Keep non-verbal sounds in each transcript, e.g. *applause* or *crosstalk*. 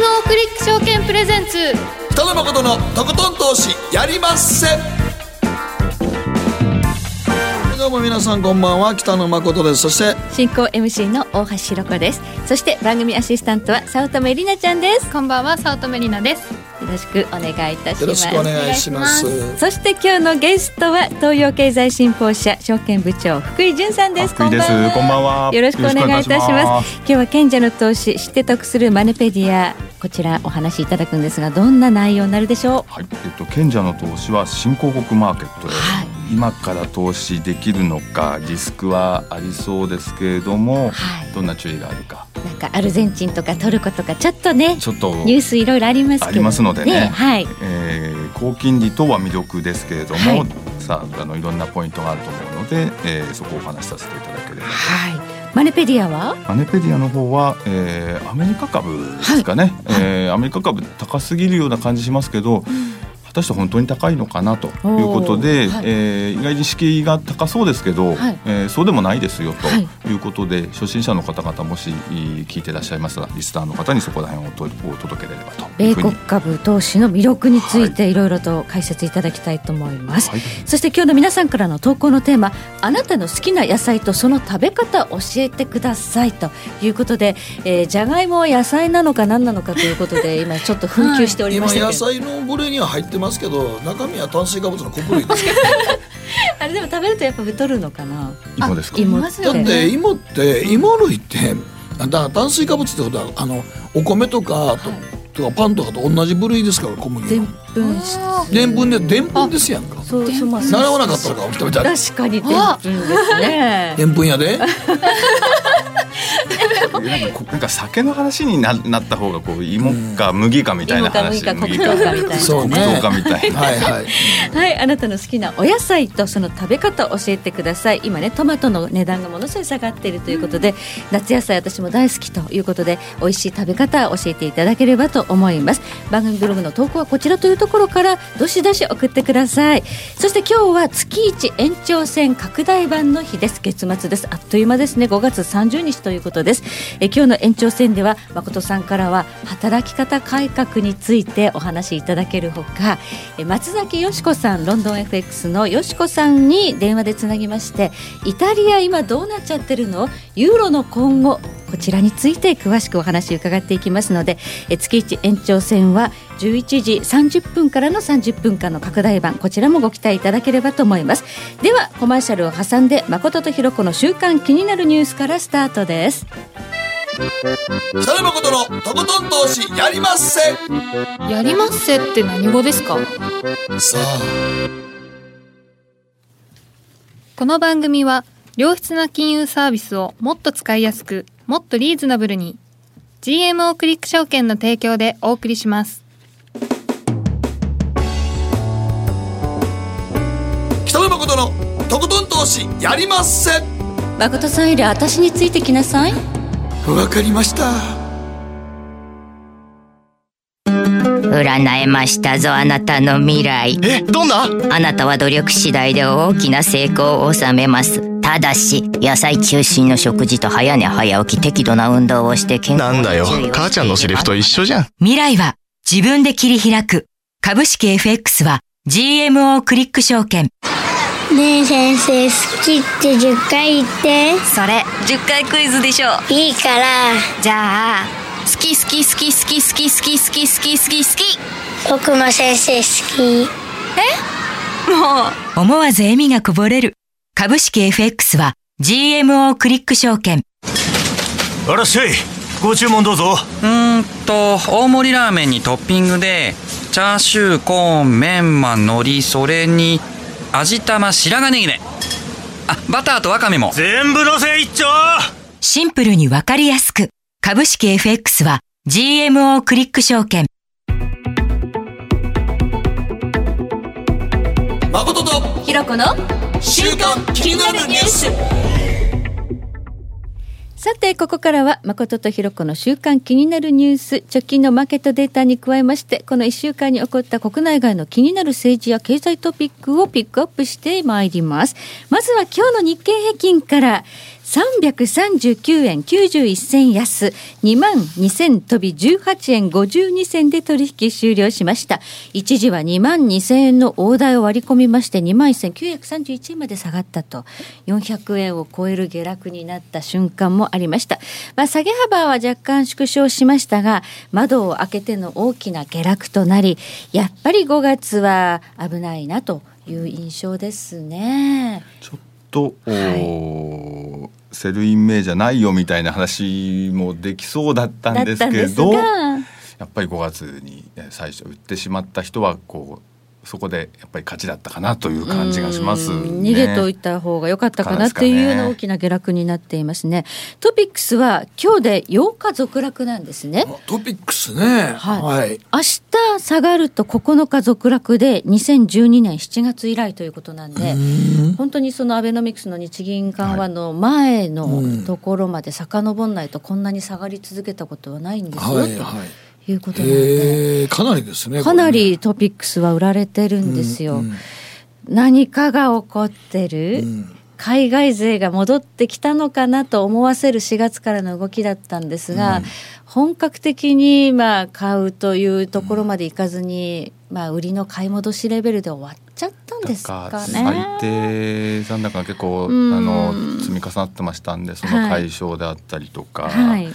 GMO クリック証券プレゼンツ。北野誠のとことん投資やりまっせ。どうも皆さんこんばんは。北野誠です。そして進行 MC の大橋ひろ子です。そして番組アシスタントは早乙女里奈ちゃんです。こんばんは早乙女里奈です。よろしくお願いいたします。よろしくお願いします。そして今日のゲストは東洋経済新報社証券部長福井潤さんです。福井です。こんばんは。よろしくお願いいたします。今日は賢者の投資知って得するマネペディアこちらお話しいただくんですがどんな内容になるでしょう？はい、えっと賢者の投資は新興国マーケットへ、はい今から投資できるのかリスクはありそうですけれども、はい。どんな注意があるか。なんかアルゼンチンとかトルコとかちょっとねちょっとニュースいろいろありますありますのでね。はい。えー高金利とは魅力ですけれども、はい。さああのいろんなポイントがあると思うので、えーそこをお話しさせていただければ。とはい。マネペディアは？マネペディアの方は、えーアメリカ株ですかね、えーアメリカ株高すぎるような感じしますけど、果たして本当に高いのかなということで、はいえー意外に敷居が高そうですけど、はい。えーそうでもないですよとはい。いうことで、初心者の方々もし聞いていらっしゃいますらリスナーの方にそこら辺をとお届けれればと米国。株投資の魅力についてい。ろいろと解説いただきたいと思います、はい。そして今日の皆さんからの投稿のテーマあなたの好きな野菜とその食べ方教えてくださいということで、えー、じゃがいもは野菜なのか何なのかということで今ちょっと紛糾しており今ましたけど、野菜の部類には入ってますけど中身は炭水化物の穀類ですけどあれでも食べるとやっぱ太るのかな？芋ですか？芋。だって芋って芋類ってだから炭水化物ってことはあのお米とかと,、とかパンとかと同じ部類ですから小麦でんのでんぷんででんぷんですやんか。そうそうまあ習わなかったのか食べたら。確かにでんぷんですね。でんぷんやで。なんかこなんか酒の話にななった方がこう芋か麦かみたいな話、芋か麦か黒糖かみたいな。そうね。黒糖かみたいな。はいはい。はい、あなたの好きなお野菜とその食べ方を教えてください。今ね、トマトの値段がものすごい下がっているということで、夏野菜私も大好きということで、美味しい食べ方を教えていただければと思います。番組ブログの投稿はこちらというところから、どしどし送ってください。そして今日は月一延長戦拡大版の日です。月末です。あっという間ですね。5月30日ということです。え今日の延長戦では、誠さんからは働き方改革についてお話しいただけるほか、え松崎よしこさんロンドン FX のよしこさんに電話でつなぎましてイタリア今どうなっちゃってるの？ユーロの今後こちらについて詳しくお話伺っていきますのでえ月一延長戦は11時30分からの30分間の拡大版こちらもご期待いただければと思います。ではコマーシャルを挟んで誠とひろ子の週間気になるニュースからスタートです。北野誠のとことん投資やりまっせ。やりますせって何語ですか？さあ。この番組は良質な金融サービスをもっと使いやすくもっとリーズナブルに。GMO クリック証券の提供でお送りします。北野誠のとことん投資やりまっせ。誠さんより私についてきなさい。わかりました。占えましたぞあなたの未来。えどんな？あなたは努力次第で大きな成功を収めますただし野菜中心の食事と早寝早起き適度な運動をして健康なんだよ母ちゃんのセリフと一緒じゃん未来は自分で切り開く。株式 FX は GMO クリック証券。ねえ先生好きって10回言ってそれ、10回クイズでしょ。いいからじゃあ、好き好き好き好き好き好き好き好き好き好き。僕も先生好きもう。思わず笑みがこぼれる。株式 FX は GMO クリック証券。あらっしゃいご注文どうぞうーんと大盛りラーメンにトッピングでチャーシューコーンメンマ海苔それに味玉白髪ネギねあバターとワカメも全部のせ一丁シンプルにわかりやすく。株式 FX は GMO クリック証券。誠とひろこの週刊気になるニュース。さてここからは誠とひろ子の週間気になるニュース。直近のマーケットデータに加えましてこの1週間に起こった国内外の気になる政治や経済トピックをピックアップしてまいります。まずは今日の日経平均から。339円91銭安。2万2000飛び18円52銭で取引終了しました。一時は2万2000円の大台を割り込みまして2万1931円まで下がったと。400円を超える下落になった瞬間もありました、まあ、下げ幅は若干縮小しましたが窓を開けての大きな下落となりやっぱり5月は危ないなという印象ですね。ちょっと、お Sell in May じゃないよみたいな話もできそうだったんですけどやっぱり5月にえ最初売ってしまった人はこうそこでやっぱり勝ちだったかなという感じがします、ね、逃げといた方が良かったかなっていうような大きな下落になっていますね。トピックスは今日で8日続落なんですね。トピックスね。はい。はい。明日下がると9日続落で2012年7月以来ということなんで、本当にそのアベノミクスの日銀緩和の前のところまで遡んないとこんなに下がり続けたことはないんですよ、はいはい。ということなんで。えー、かなりですね。かなりトピックスは売られてるんですよ。うんうん何かが起こってる、ん海外勢が戻ってきたのかなと思わせる4月からの動きだったんですが、本格的にまあ買うというところまでいかずに、まあ売りの買い戻しレベルで終わっちゃったんですかね。最低残高が結構あうんの積み重なってましたんでその解消であったりとか、はい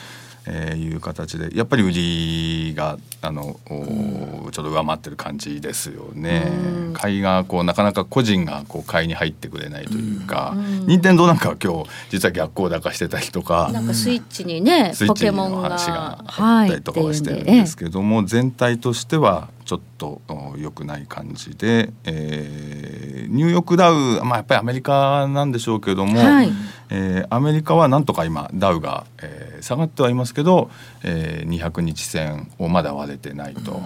えーいう形でやっぱり売りがあの、おちょっと上回ってる感じですよね。買いがこうなかなか個人がこう買いに入ってくれないというか、任天堂なんかは今日実は逆行高してたりとか。なんかスイッチにね、スイッチのポケモンが話があったりとかはしてるんですけども、全体としてはちょっとお良くない感じで、えーニューヨークダウ、まあ、やっぱりアメリカなんでしょうけども、はいえーアメリカはなんとか今ダウが、えー下がってはいますけど、えー200日線をまだ割れてないと。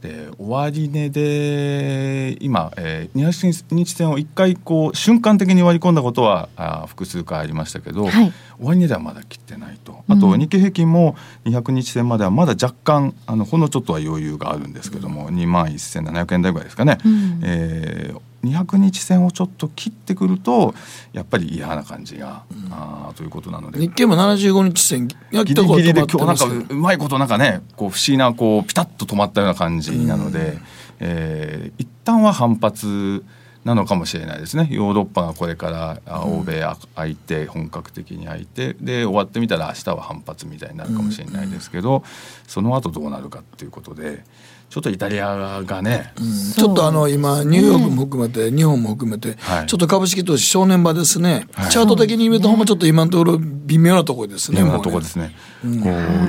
で終値で今、えー、200日線を1回こう瞬間的に割り込んだことはあー複数回ありましたけど、はい。終値ではまだ切ってないと。あと日経平均も200日線まではまだ若干あのほんのちょっとは余裕があるんですけども2万1700円台ぐらいですかね、うん。えー200日線をちょっと切ってくるとやっぱり嫌な感じが、あーということなので。日経も75日線やっギたことリギリで今日なんかうまいことなんかねこう不思議なこうピタッと止まったような感じなので、えー一旦は反発なのかもしれないですね。ヨーロッパがこれからあ欧米あ開いて本格的に開いてで終わってみたら明日は反発みたいになるかもしれないですけど、その後どうなるかっていうことでちょっとイタリアがね、ちょっとあの今ニューヨークも含めて日本も含めてはい。ちょっと株式投資正念場ですね。はい。チャート的に見るとほんまちょっと今のところ微妙なところですね。微妙なところですね。うん。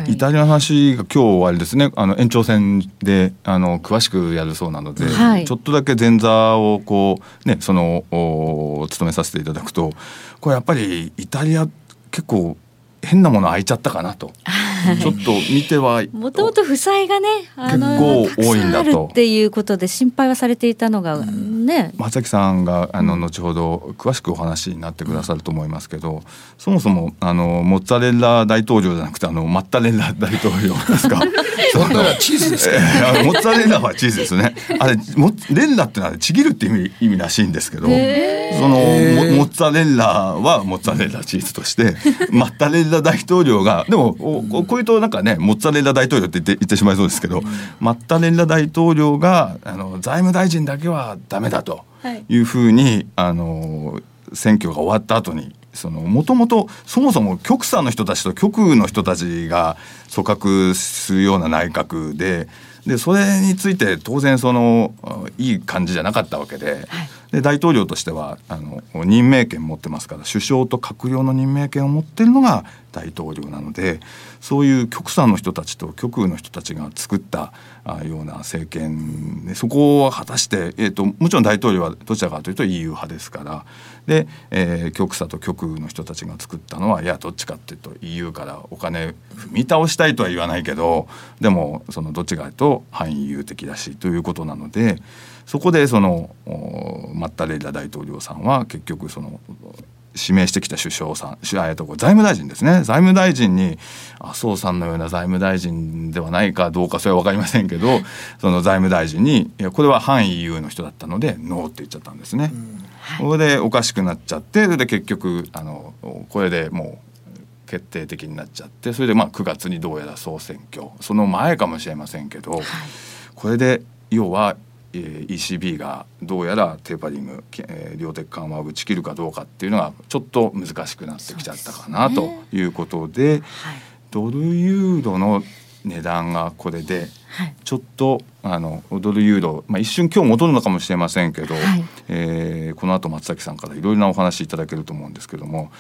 イタリアの話が今日あれですね、あの延長戦であの詳しくやるそうなので、はい。ちょっとだけ前座をこうねそのお務めさせていただくと、これやっぱりイタリア結構変なもの開いちゃったかなと、*laughs* ちょっと見てはもともと負債がね、あの結構多いんだと。たくさんあるっていうことで心配はされていたのがね、松崎さんがあの後ほど詳しくお話になってくださると思いますけど、そもそもあのモッツァレラ大統領じゃなくてあのマッタレッラ大統領ですか？*laughs* そんなのチーズですか？モッツァレラはチーズですね。あれモッレッラってのはちぎるって意味意味らしいんですけど、そのモモッツァレッラはモッツァレラチーズとして、マッタレッラ大統領がでもおここういうとなんかねモッツァレラ大統領って言って言ってしまいそうですけど、マッタレッラ大統領があの財務大臣だけはダメだというふうにあの選挙が終わった後にそのもともとそもそも極左の人たちと極右の人たちが組閣するような内閣ででそれについて当然そのあいい感じじゃなかったわけで,、で大統領としてはあの任命権持ってますから首相と閣僚の任命権を持ってるのが大統領なのでそういう極左の人たちと極右の人たちが作ったあような政権でそこを果たして、えー、ともちろん大統領はどちらかというと EU 派ですからで、えー極左と極右の人たちが作ったのはいやどっちかっていうと EU からお金踏み倒したいとは言わないけどでもそのどっちかというと反 EU 的だしということなのでそこでそのマッタレッラ大統領さんは結局その指名してきた首相さん、しえっと、財務大臣ですね。財務大臣に麻生さんのような財務大臣ではないかどうかそれは分かりませんけどその財務大臣にいやこれは反 EU の人だったのでノーって言っちゃったんですね。それでおかしくなっちゃってそれで結局あのこれでもう決定的になっちゃってそれでまあ9月にどうやら総選挙その前かもしれませんけど、これで要はえー ECB がどうやらテーパリング、えー量的緩和を打ち切るかどうかっていうのがちょっと難しくなってきちゃったかな、ということで、ドルユーロの値段がこれではい。ちょっとあのドルユーロ、まあ、一瞬今日戻るのかもしれませんけど、はい。えーこの後松崎さんからいろいろなお話いただけると思うんですけども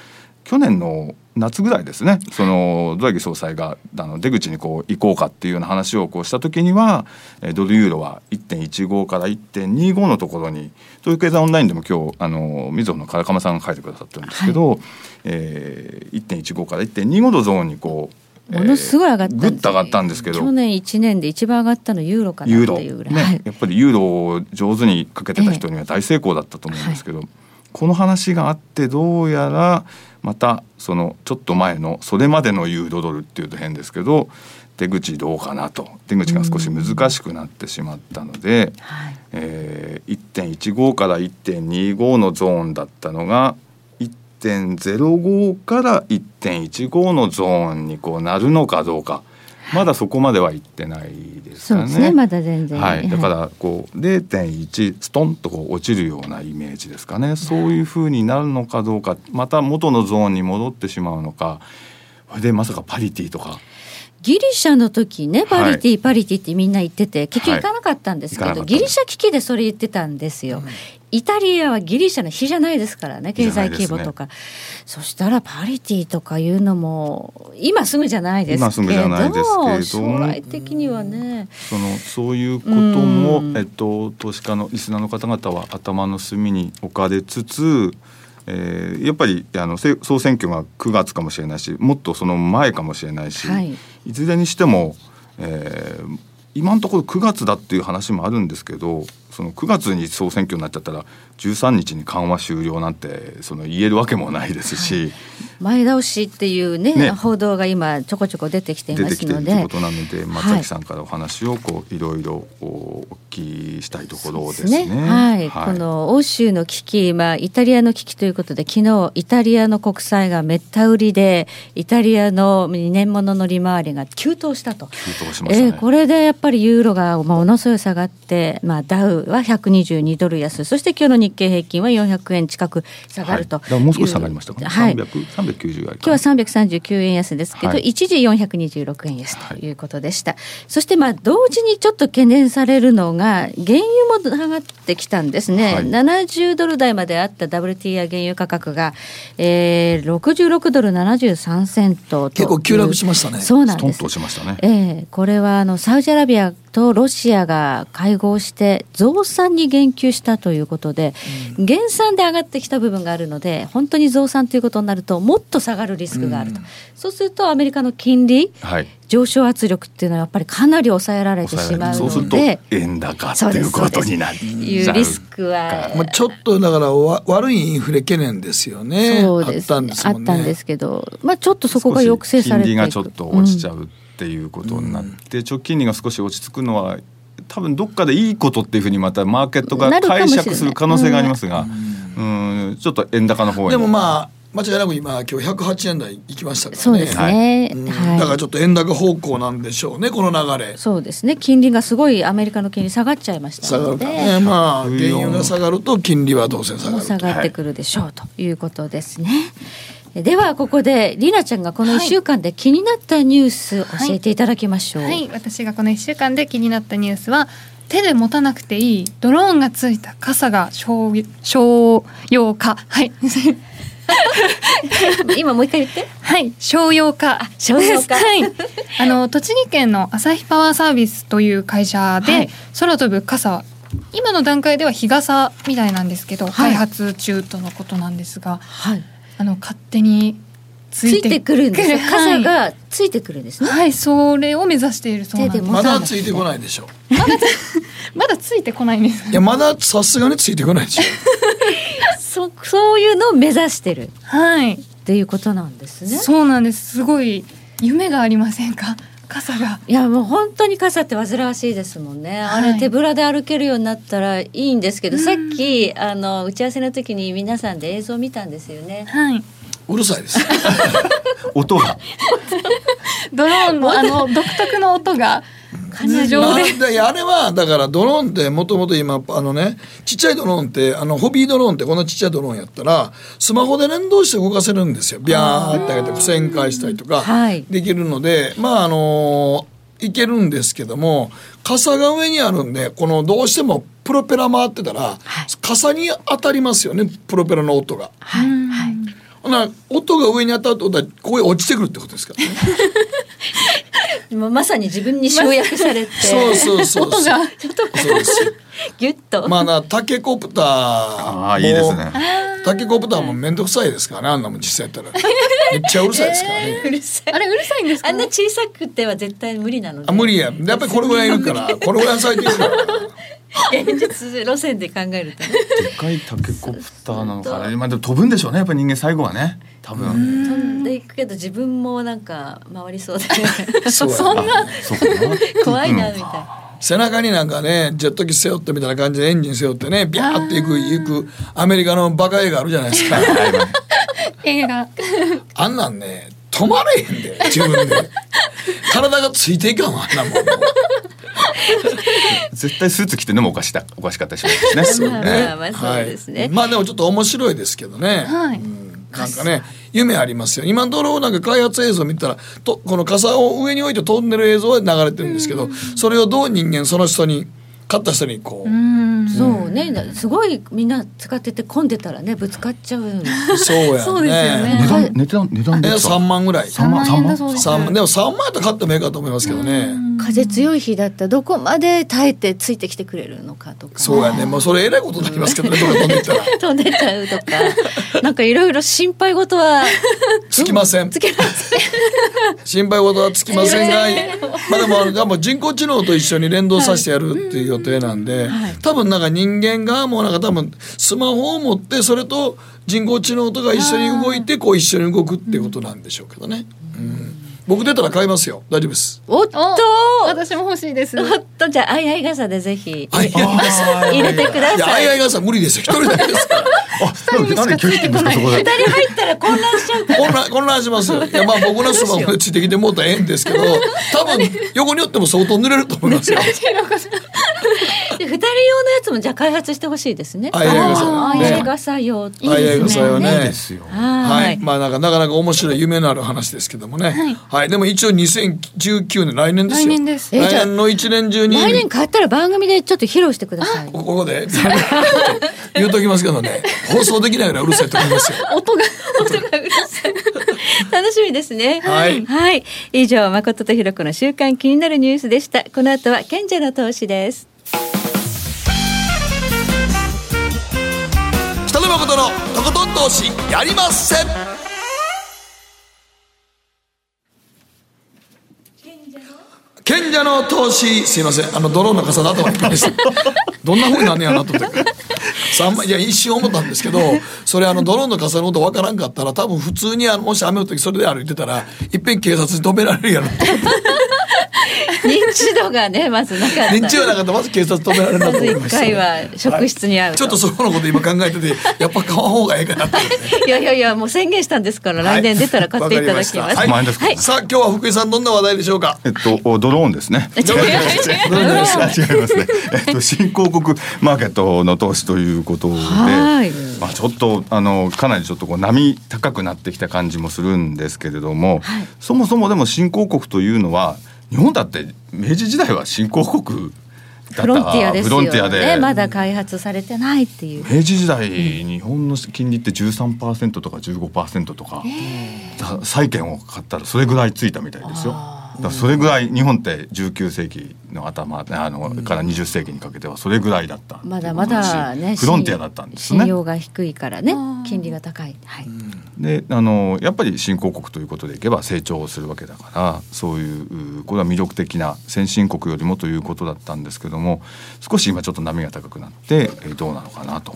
去年の夏ぐらいですね。そのドラギ総裁があの出口にこう行こうかっていうような話をこうした時にはえードルユーロは1.15から1.25のところに東京経済オンラインでも今日あのみずほの唐鎌さんが書いてくださってるんですけど、えー1.15から1.25のゾーンにこうものすごい上がったんですぐっと上がったんですけど。去年1年で一番上がったのユーロかなユーロ、っていうぐらい、ねはいやっぱりユーロを上手にかけてた人には大成功だったと思うんですけど、この話があってどうやらまたそのちょっと前のそれまでのユーロドルっていうと変ですけど出口どうかなと。出口が少し難しくなってしまったので、はい。えー1.15から1.25のゾーンだったのが1.05から1.15のゾーンにこうなるのかどうかまだそこまでは行ってないですかね。そうですね。まだ全然。はい、だからこう0.1ストンとこう落ちるようなイメージですかね。そういうふうになるのかどうかまた元のゾーンに戻ってしまうのか。それでまさかパリティとかギリシャの時ねパリティ、はいパリティってみんな言ってて結局行かなかったんですけど、はいギリシャ危機でそれ言ってたんですよ、イタリアはギリシャの比じゃないですからね経済規模とか、そしたらパリティとかいうのも今すぐじゃないですけど今すぐじゃないですけれども将来的にはね、そのそういうこともう、ん。えっと、投資家のリスナーの方々は頭の隅に置かれつつ、えーやっぱりあのせ総選挙が9月かもしれないしもっとその前かもしれないし、はいいずれにしても、えー今のところ9月だっていう話もあるんですけどその9月に総選挙になっちゃったら13日に緩和終了なんてその言えるわけもないですし、前倒しっていうねね。報道が今ちょこちょこ出てきてい出ますので。てきていることなので松崎さんからお話をこういろいろお聞きしたいところですね。はい、この欧州の危機、まあ、イタリアの危機ということで昨日イタリアの国債がめった売りでイタリアの2年ものの利回りが急騰したと。急騰しましたね。えーこれでやっぱりユーロがまあものすごい下がって、まあ、ダウは122ドル安。そして今日の日経平均は400円近く下がるとはい。もう少し下がりましたかね。はい、300 390ぐらいか。な今日は339円安ですけど、はい。一時426円安ということでした、そしてまあ同時にちょっと懸念されるのが原油も上がってきたんですね、はい。70ドル台まであった WTI 原油価格が、えー、66ドル73セントと結構急落しましたね。そうなんです。ストンとしましたね。ええこれはあのサウジアラビアとロシアが会合して増産に言及したということで、減産で上がってきた部分があるので本当に増産ということになるともっと下がるリスクがあると、そうするとアメリカの金利はい。上昇圧力っていうのはやっぱりかなり抑えられてしまうそうするとので円高っていうことになる。いうリスクはまあ、ちょっとだからわ悪いインフレ懸念ですよね。そうです。あったんですもんね。あったんですけど、まあ、ちょっとそこが抑制されて金利がちょっと落ちちゃうっていうことになって、直近利が少し落ち着くのは多分どっかでいいことっていうふうにまたマーケットが解釈する可能性がありますが、うん、ちょっと円高の方へでもまあ間違いなく今今日108円台行きましたからね。そうですね、うんはいだからちょっと円高方向なんでしょうねこの流れ。そうですね金利がすごいアメリカの金利下がっちゃいました下がのでるからね。まあ原油が下がると金利は当然下がると。下がってくるでしょうということですね。ではここでりなちゃんがこの1週間で気になったニュース教えていただきましょう。はい、私がこの1週間で気になったニュースは手で持たなくていいドローンがついた傘が商商用化。はい。*laughs* 今もう一回言って。はい。商用化。商用化。*laughs* はい。あの栃木県の朝日パワーサービスという会社で、はい。空飛ぶ傘。今の段階では日傘みたいなんですけど、はい。開発中とのことなんですがはい。あの勝手につついてくるんですよ。傘はいがついてくるんですね。はい、それを目指しているそうなんです。まだついてこないでしょ *laughs* まだついてこないんです。いやまださすがについてこないでしょ *laughs* そそういうのを目指してるはいっていうことなんですね。そうなんですすごい夢がありませんか？傘が。いやもう本当に傘って煩わしいですもんね、あはい。れ手ぶらで歩けるようになったらいいんですけど、さっきあの打ち合わせの時に皆さんで映像を見たんですよね。はい。うるさいです。*laughs* 音が。ドローンのあの独特の音が頭上なであれはだからドローンってもともと今あのねちっちゃいドローンってあのホビードローンってこんなちっちゃいドローンやったらスマホで連動して動かせるんですよ。ビャーって上げて旋回したりとかはい。できるので、まああのいけるんですけども傘が上にあるんでこのどうしてもプロペラ回ってたら、傘に当たりますよねプロペラの音が。はい。はい。ほな音が上に当たるってことはここへ落ちてくるってことですからね。も *laughs* うまさに自分に集約されて、そうそうそうそう。そうです。ギュッと。まあなタケコプターああいいですねタケコプターも面倒くさいですからねあんなもん実際やったらめっちゃうるさいですからね、*laughs* うるさい。あれうるさいんですか？あんな小さくては絶対無理なので。あ無理ややっぱりこれぐらいいるからこれぐらい咲いてるから現実路線で考えるとね。でかいタケコプターなのかね。まあでも飛ぶんでしょうね。やっぱり人間最後はね。多分。飛んでいくけど自分もなんか回りそうで。そうやそんなそうかな。怖いなうんみたい。背中になんかねジェット機背負ってみたいな感じでエンジン背負ってねビャーっていく行くアメリカのバカ映画あるじゃないですか。*laughs* 映画。あんなんね止まれへんで自分で体がついていかんわあんなもん *laughs* 絶対スーツ着てるのもおかしだおかしかったりしますね。*laughs* まあまあまあそうですね。はい。まあでもちょっと面白いですけどね、はい。うん。なんかね夢ありますよ。今のところなんか開発映像見たらとこの傘を上に置いて飛んでる映像は流れてるんですけど、それをどう人間その人に勝った人にこう、うん。そうね、すごいみんな使ってて混んでたらねぶつかっちゃうそうやね。そうですよね。値段値段値段えで3万ぐらい。3万円だそうです。三万でも3万やったら買ってもいいかと思いますけどね。風強い日だったらどこまで耐えてついてきてくれるのかとか。そうやね。もうそれえらいことになりますけどね。ど *laughs* こ飛んでいったら。飛んでっちゃうとか。なんかいろいろ心配事は。つきません。つけます心配事はつきませんが、まあでもあのもう人工知能と一緒に連動させてやるっていう予定なんで、多分なんか人間側もなんか多分スマホを持ってそれと人工知能とか一緒に動いてこう一緒に動くっていうことなんでしょうけどね。うん僕出たら買いますよ。大丈夫です。おっとお私も欲しいですおっとじゃああいあい傘でぜひあいや *laughs* 入れてくださいあいあい傘無理ですよ。一人だけですから。あなんでなんで拒否ってんですかそこで二人入ったら混乱しちゃうから混乱混乱しますよ。いやまあ僕のスマホでついてきてもうたらええんですけど、*laughs* 多分横に寄っても相当濡れると思いますよ。*laughs* で二人用のやつもじゃあ開発してほしいですねあいあい傘あいあい傘用あいあい傘よね。いいですよははいい、まあなんかなかなか面白い夢のある話ですけどもね。はい、でも一応2019年来年ですよ。来年です。来年の一年中に。来年買ったら番組でちょっと披露してください。ここで？*laughs* 言うときますけどね、放送できないぐらいうるさいと思いますよ。*laughs* 音が音がうるさい楽しみですね。はい。はい、以上誠とひろ子の週刊気になるニュースでした。この後は賢者の投資です。北野誠のとことん投資やりません。賢者の投資すいません。あのドローンの傘の頭にました *laughs* どんな風になんねやなと思って。いや一瞬思ったんですけどそれあのドローンの傘の音わからんかったら多分普通にあのもし雨の時それで歩いてたらいっぺん警察に止められるやろと。思って認知度がねまずなかった。認知はなかったらまず警察止められるなまず一と思いました回は職質に会うちょっとそこのこと今考えてて *laughs* やっぱ買わん方がええかなって。いやいやいやもう宣言したんですから、来年出たら買っていただきます。わかりました。はい。さあ今日は福井さんどんな話題でしょうか？えっとドローンですね。*laughs* どうぞどう。ぞ違いますね。えっと新興国マーケットの投資ということで、はい。まあちょっとあのかなりちょっとこう波高くなってきた感じもするんですけれども、はい。そもそもでも新興国というのは日本だって明治時代は新興国だったフロンティアですフロンティよねまだ開発されてないっていう。明治時代、日本の金利って13%とか15%とか、だ債券を買ったらそれぐらいついたみたいですよ。だそれぐらい日本って19世紀の頭あの、から20世紀にかけてはそれぐらいだったまだまだねフロンティアだったんですね。信用が低いからね金利が高い。はい。であのやっぱり新興国ということでいけば成長するわけだからそういうこれは魅力的な先進国よりもということだったんですけども少し今ちょっと波が高くなってえーどうなのかなと。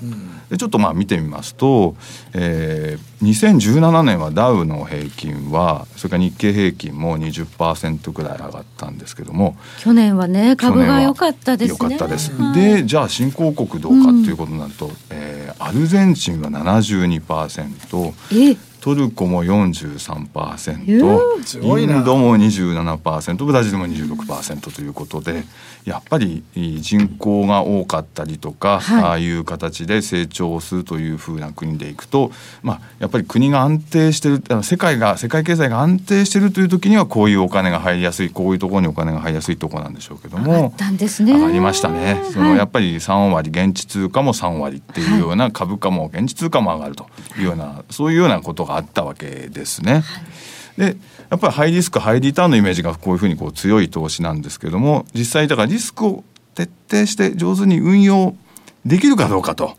でちょっとまあ見てみますと、えー、2017年はダウの平均はそれから日経平均も20%ぐらい上がったんですけども去年はね株が良かったですね。良かったです。はい。でじゃあ新興国どうかっていうことになると、えーアルゼンチンは72%えトルコも43%うわすごいな。インドも27%ブラジルも26%ということでやっぱり人口が多かったりとか、はい。ああいう形で成長するというふうな国でいくと、まあ、やっぱり国が安定してる世界が世界経済が安定してるという時にはこういうお金が入りやすいこういうところにお金が入りやすいところなんでしょうけどもったんですね。上がりましたね。そのはいやっぱり3割現地通貨も3割っていうような株価も現地通貨も上がるというようなそういうようなことがあったわけですね。でやっぱりハイリスクハイリターンのイメージがこういうふうにこう強い投資なんですけども実際だからリスクを徹底して上手に運用できるかどうかと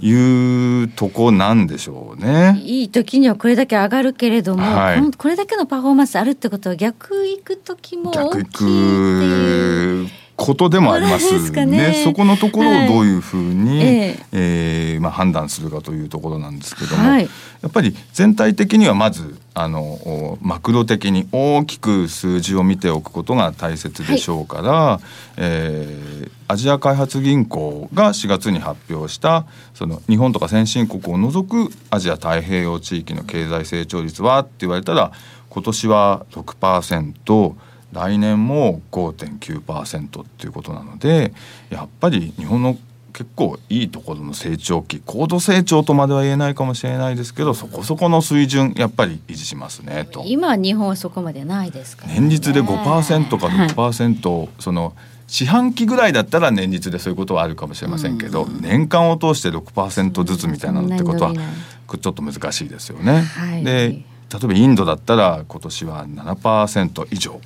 いうとこなんでしょうね。いい時にはこれだけ上がるけれども、はいこれだけのパフォーマンスあるってことは逆行く時も大逆きいっていう行くことでもありますね。ね。そこのところをどういうふうに、はいえ。えーまあ、判断するかというところなんですけども、はい。やっぱり全体的にはまずあのおマクロ的に大きく数字を見ておくことが大切でしょうから、えーアジア開発銀行が4月に発表したその日本とか先進国を除くアジア太平洋地域の経済成長率はって言われたら今年は6%来年も5.9%っていうことなのでやっぱり日本の結構いいところの成長期高度成長とまでは言えないかもしれないですけどそこそこの水準やっぱり維持しますねと。今日本はそこまでないですから、ね、年率で5%か6%、その四半期ぐらいだったら年率でそういうことはあるかもしれませんけど、年間を通して6%ずつみたいなのってことはちょっと難しいですよね。はい。で例えばインドだったら今年は7%以上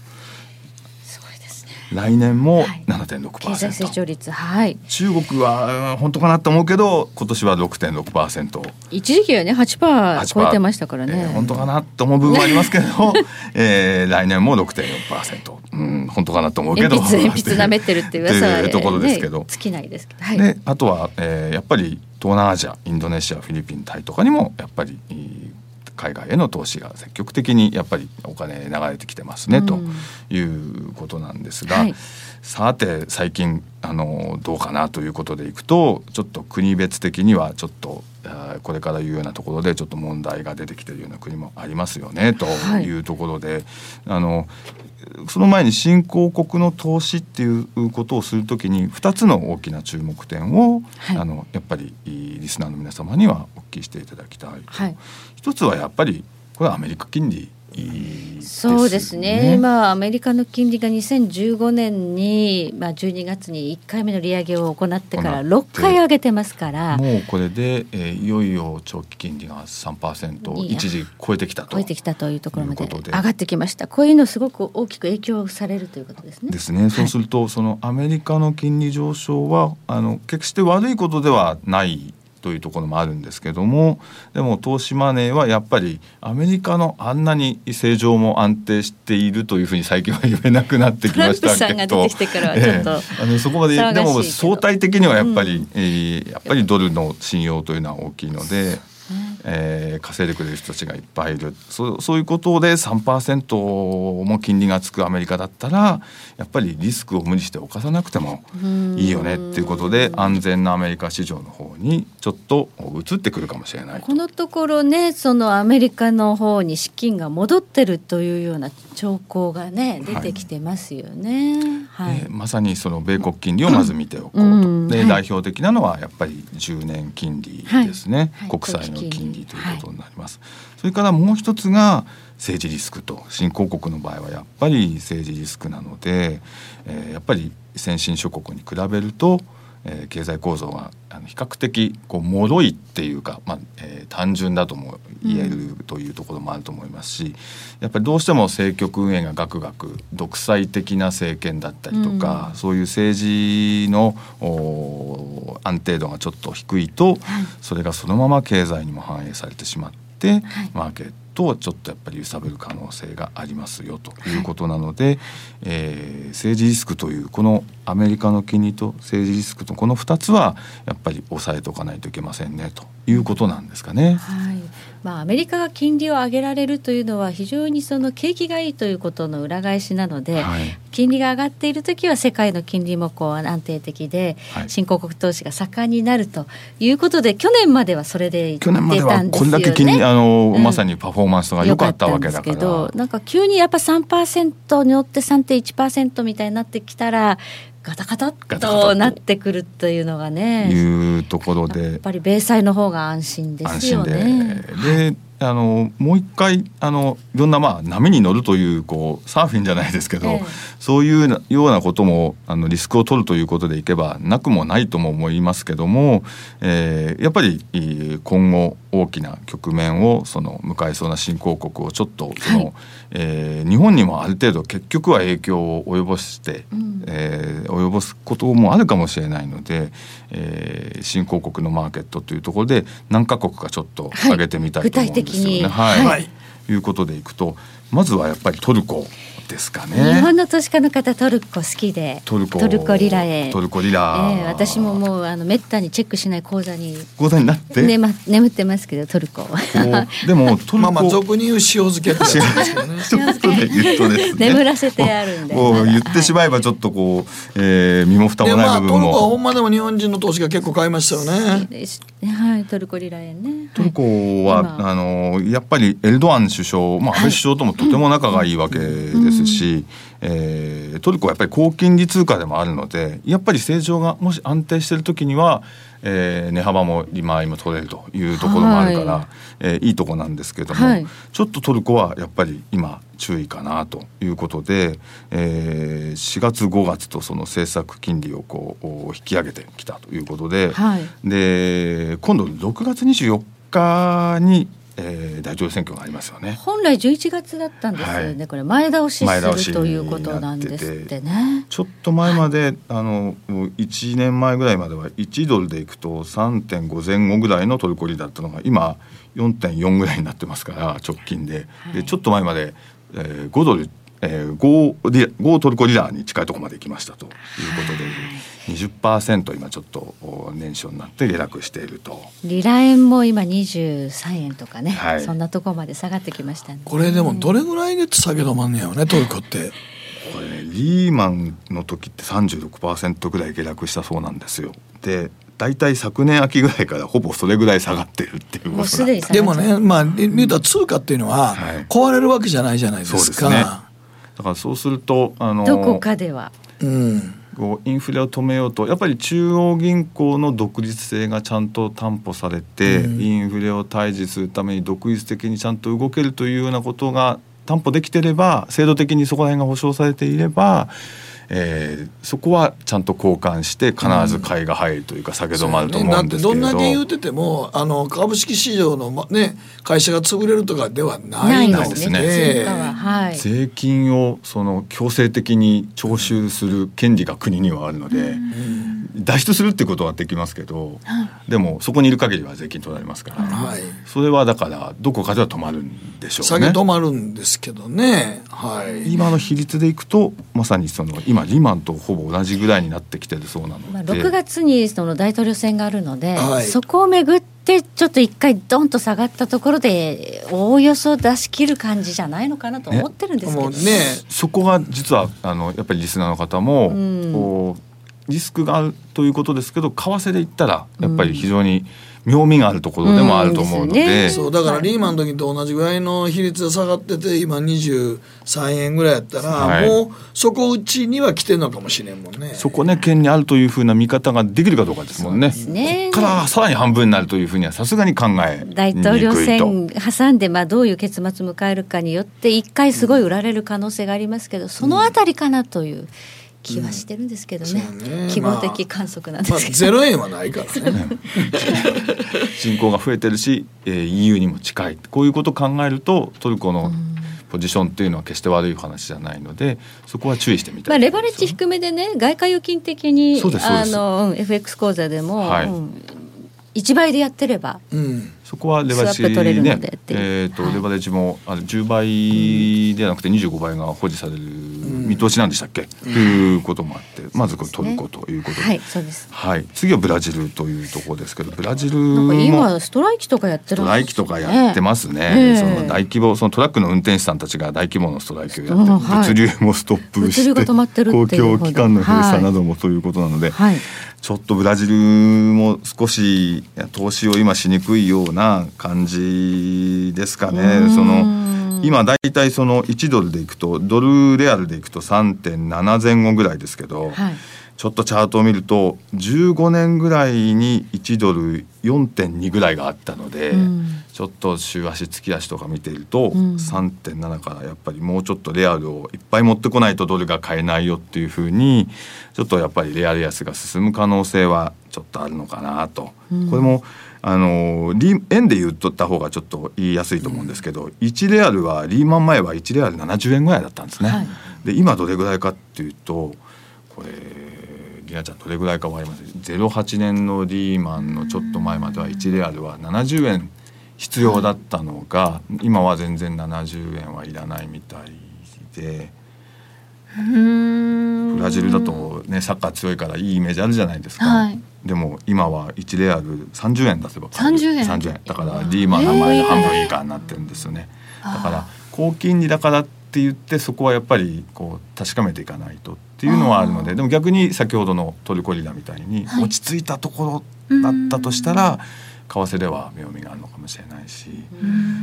来年もはい。7.6%、経済成長率はい。中国はうん本当かなと思うけど今年は6.6%。一時期はね8%超えてましたからね、えー本当かなと思う部分もありますけど、*laughs* えー来年も6.4%、うん、本当かなと思うけど。鉛筆鉛筆舐めてるって噂は、っていうところですけど。ね尽きないですけど、はい、であとは、えーやっぱり東南アジアインドネシアフィリピンタイとかにもやっぱり海外への投資が積極的にやっぱりお金流れてきてますね、うん。ということなんですが、はいさて最近あのどうかなということでいくとちょっと国別的にはちょっとこれからいうようなところでちょっと問題が出てきているような国もありますよねとはい。いうところで、あのその前に新興国の投資っていうことをするときに2つの大きな注目点を、はい。あのやっぱりいいリスナーの皆様にはお聞きしていただきたいと、はい。一つはやっぱりこれはアメリカ金利そうですね。まあアメリカの金利が2015年に、まあ、12月に1回目の利上げを行ってから行って。6回上げてますから。もうこれで、えーいよいよ長期金利が3%を一時超えてきたと。超えてきたというところまで上がってきました。こういうのすごく大きく影響されるということですね。ですね。そうすると、そのアメリカの金利上昇はあの決して悪いことではないというところもあるんですけどもでも投資マネーはやっぱりアメリカのあんなに正常も安定しているというふうに最近は言えなくなってきましたトランプさんが出てきてからはちょっとええあのそこまででも相対的にはやっぱり、えーやっぱりドルの信用というのは大きいので。えー稼いでくれる人たちがいっぱいいるそうそういうことで3%も金利がつくアメリカだったらやっぱりリスクを無理して犯さなくてもいいよねっていうことで安全なアメリカ市場の方にちょっと移ってくるかもしれないこのところねそのアメリカの方に資金が戻ってるというような兆候がね出てきてますよね。はい。えーまさにその米国金利をまず見ておこうと、で、うん。はい。代表的なのはやっぱり10年金利ですね、はい。はい。国債の金利ということになります、それからもう一つが政治リスクと新興国の場合はやっぱり政治リスクなので、えーやっぱり先進諸国に比べると、えー経済構造があの比較的こう脆いっていうか、まあえー単純だとも言えるというところもあると思いますし、やっぱりどうしても政局運営がガクガク独裁的な政権だったりとか、そういう政治のお安定度がちょっと低いと、それがそのまま経済にも反映されてしまってって、マーケットをちょっとやっぱり揺さぶる可能性がありますよということなので、えー政治リスクというこのアメリカの金利と政治リスクとこの2つはやっぱり抑えておかないといけませんねということなんですかね。はいまあ、アメリカが金利を上げられるというのは非常にその景気がいいということの裏返しなので、はい金利が上がっている時は世界の金利もこう安定的で、はい新興国投資が盛んになるということで去年まではそれで去年まではこれ。だけ金利あの、うんまさにパフォーマンスが良かったわけだけどら。なんか急にやっぱ3%によって3.1%みたいになってきたらガタガタっと。となってくるというのがね。いうところやっでぱり米債の方が安心ですよね。で、であのもう一回あのいろんなまあ波に乗るというこうサーフィンじゃないですけど、ええ。そういうなようなこともあのリスクを取るということでいけばなくもないとも思いますけども、えーやっぱりえー今後大きな局面をその迎えそうな新興国をちょっとその、はい。えー日本にもある程度結局は影響を及ぼして、うん。えー及ぼすこともあるかもしれないので、えー新興国のマーケットというところで何カ国かちょっとはい。上げてみたいと思うんですよね。具体的に。はい、はい。いうことでいくとまずはやっぱりトルコですか日ね。本の投資家の方トルコ好きでトルコ。リラへ。トルコリラ、ええ私ももうあのめったにチェックしない口座に、講座になって、ねま、眠ってますけどトルコ。でも *laughs* トルコ。まあまあ俗に言う塩漬けってですけどね。*laughs* ちょっとね言うとですね。眠らせてあるんでもう言ってしまえばちょっとこう、えー身も蓋もない部分トルコはほも。んまでも日本人の投資が結構買いましたよね。はい。トルコリラ円ね。トルコははあのやっぱりエルドアン首相、まあ、安倍首相ともとても仲がいいわけですし、えートルコはやっぱり高金利通貨でもあるのでやっぱり政情がもし安定している時には、えー値幅も利回りも取れるというところもあるから、はいいえーいいとこなんですけども、はいちょっとトルコはやっぱり今注意かなということで、えー4月5月とその政策金利をこう引き上げてきたということで。はいで今度6月24日に、えー大統領選挙がありますよね。本来11月だったんですよね、はい。これ前倒しするということなんですってね。ちょっと前まで、あのもう1年前ぐらいまでは1ドルでいくと3.5前後ぐらいのトルコリだったのが今4.4ぐらいになってますから直近で,、でちょっと前まで、えー5ドル、えー、5, リ5トルコリラに近いところまで行きましたということで、20%今ちょっとお年少になって下落していると。リラ円も今23円とかね、はいそんなところまで下がってきましたねこれでもどれぐらいで下げ止まんねやろねトルコって。これねリーマンの時って36%ぐらい下落したそうなんですよ。で大体昨年秋ぐらいからほぼそれぐらい下がってるっていうこともうすででもねまあ言うたら通貨っていうのははい壊れるわけじゃないじゃないでそうすか。ですね。だからそうするとあのどこかではうん。こうインフレを止めようとやっぱり中央銀行の独立性がちゃんと担保されて、うん。インフレを退治するために独立的にちゃんと動けるというようなことが担保できてれば制度的にそこら辺が保障されていれば、えーそこはちゃんと交換して必ず買いが入るというか下げ止まると思うんですけれど、だってどんだけ言うててもあの株式市場のまね会社が潰れるとかではないんですね。税金をその強制的に徴収する権利が国にはあるので、脱出するってことはできますけど、でもそこにいる限りは税金取られますから、はい。それはだからどこかでは止まるんでしょう下ね。げ止まるんですけどね。はい。今の比率でいくとまさにその今リマンとほぼ同じぐらいになってきてるそうなので、まあ、6月にその大統領選があるので、はい。そこをめぐってちょっと一回ドンと下がったところでおおよそ出し切る感じじゃないのかなと思ってるんですけど、もうね。そこが実はあのやっぱりリスナーの方も、うん。こうリスクがあるということですけど為替で言ったらやっぱり非常に妙味があるところでもあると思うので,、うん。ですそうだからリーマンの時と同じぐらいの比率で下がってて今23円ぐらいやったら、はい。もうそこうちには来てるのかもしれんもんね。そこね県にあるというふうな見方ができるかどうかですもんね。すね。こっからさらに半分になるというふうにはさすがに考えにくいと。大統領選挟んでまあどういう結末を迎えるかによって一回すごい売られる可能性がありますけど、そのあたりかなという気はしてるんですけどね,、そうね。希望的観測なんでまあすけど、ゼロ円はないからね。*laughs* 人口が増えてるし、えー EU にも近い。こういうことを考えるとトルコのポジションっていうのは決して悪い話じゃないのでそこは注意してみたまあ、いレバレッジ低めでね外貨預金的にあの、うん FX 口座でも、はい。うん1倍でやってれば、うん、そこはレバレッジね。えーとはい。レバレッジもあの10倍ではなくて25倍が保持される見通しなんでしたっけ、ということもあってまずこれトルコということで、はいそうです。はい、次はブラジルというところですけどブラジルも今ストライキとかやってるストライキとかやってますね。ええ。その大規模そのトラックの運転手さんたちが大規模のストライキをやって、うんはい。物流もストップして物流が止まってる公共機関の閉鎖などもということなので、はい。ちょっとブラジルも少し投資を今しにくいような感じですかね。その今だいたいその1ドルでいくとドルレアルでいくと3.7前後ぐらいですけど、はい。ちょっとチャートを見ると15年ぐらいに1ドル4.2ぐらいがあったので、うん。ちょっと週足月足とか見ていると、ん。3.7からやっぱりもうちょっとレアルをいっぱい持ってこないとドルが買えないよっていうふうにちょっとやっぱりレアル安が進む可能性はちょっとあるのかなと。これもあのリ円で言うとった方がちょっと言いやすいと思うんですけど、1レアルはリーマン前は1レアル70円ぐらいだったんですね。はい。で今どれぐらいかっていうとこれりなちゃんどれぐらいかわかります08年のリーマンのちょっと前までは1レアルは70円必要だったのが、今は全然70円はいらないみたいでブラジルだとねサッカー強いからいいイメージあるじゃないですか、はい。でも今は1レアル30円出せば買える。30円。30円。だからリー。マンの前の半分以下になってるんですよね、だから高金利だからって言ってそこはやっぱりこう確かめていかないとっていうのはあるのででも逆に先ほどのトルコリラみたいにはい。落ち着いたところだったとしたら、為替では目読みがあるのかもしれないし、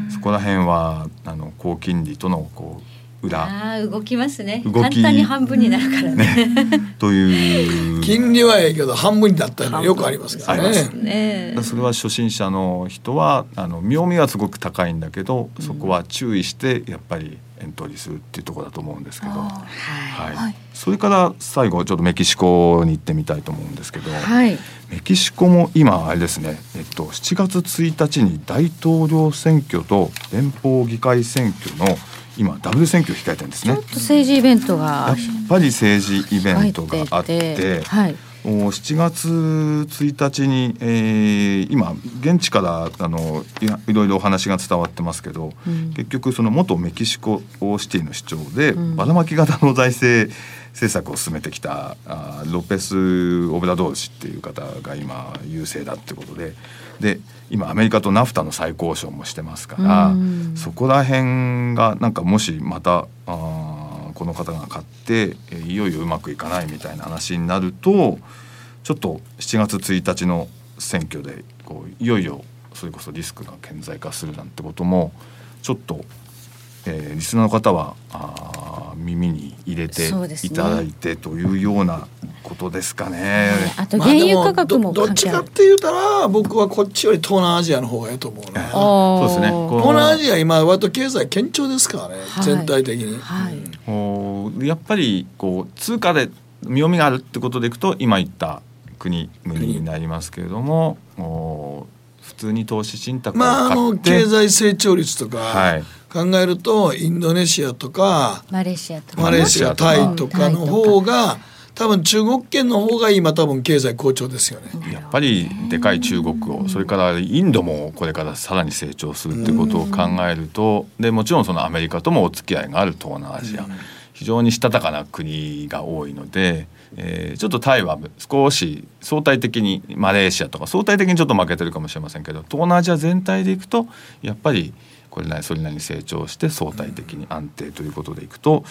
そこら辺はあの高金利とのこう裏。ああ動きますね。動き。簡単に半分になるからね。という。*laughs* 金利はええけど半分になったのよくありますからありますね。ねそれは初心者の人はあの妙味はすごく高いんだけどそこは注意してやっぱりエントリーするっていうところだと思うんですけど、はい。はい。それから最後ちょっとメキシコに行ってみたいと思うんですけど、はい。メキシコも今あれですね、えっと、7月1日に大統領選挙と連邦議会選挙の今ダブル選挙を控えてるんですねちょっ。と政治イベントがやっぱり政治イベントがあって。はいもう7月1日に、えー今現地からあのいろいろお話が伝わってますけど、うん結局その元メキシコシティの市長で、うんばらまき型の財政政策を進めてきたあロペス・オブラドール氏っていう方が今優勢だってことでで今アメリカとナフタの再交渉もしてますから、うん。そこら辺がなんかもしまたあーこの方が勝ってえーいよいようまくいかないみたいな話になるとちょっと7月1日の選挙でこういよいよそれこそリスクが顕在化するなんてこともちょっと、えーリスナーの方はあー耳に入れていただいてというようなことですかね。あと原油価格もまあでどどっちかって言うたら僕はこっちより東南アジアの方がいいと思うな。そうですね。この東南アジア今割と経済堅調ですからね、はい。全体的に。はい。おやっぱりこう通貨で見読みがあるってことでいくと今言った国々になりますけれどもお普通に投資信託をまああの経済成長率とかはい考えるとインドネシアとかマレーシアとか。マレーシアタイとかの方が多分中国圏の方が今多分経済好調ですよね。やっぱりでかい中国をそれからインドもこれからさらに成長するってことを考えるとでもちろんそのアメリカともお付き合いがある東南アジア。非常にしたたかな国が多いので、えーちょっとタイは少し相対的にマレーシアとか相対的にちょっと負けてるかもしれませんけど東南アジア全体でいくとやっぱりこれなりそれなりに成長して相対的に安定ということでいくと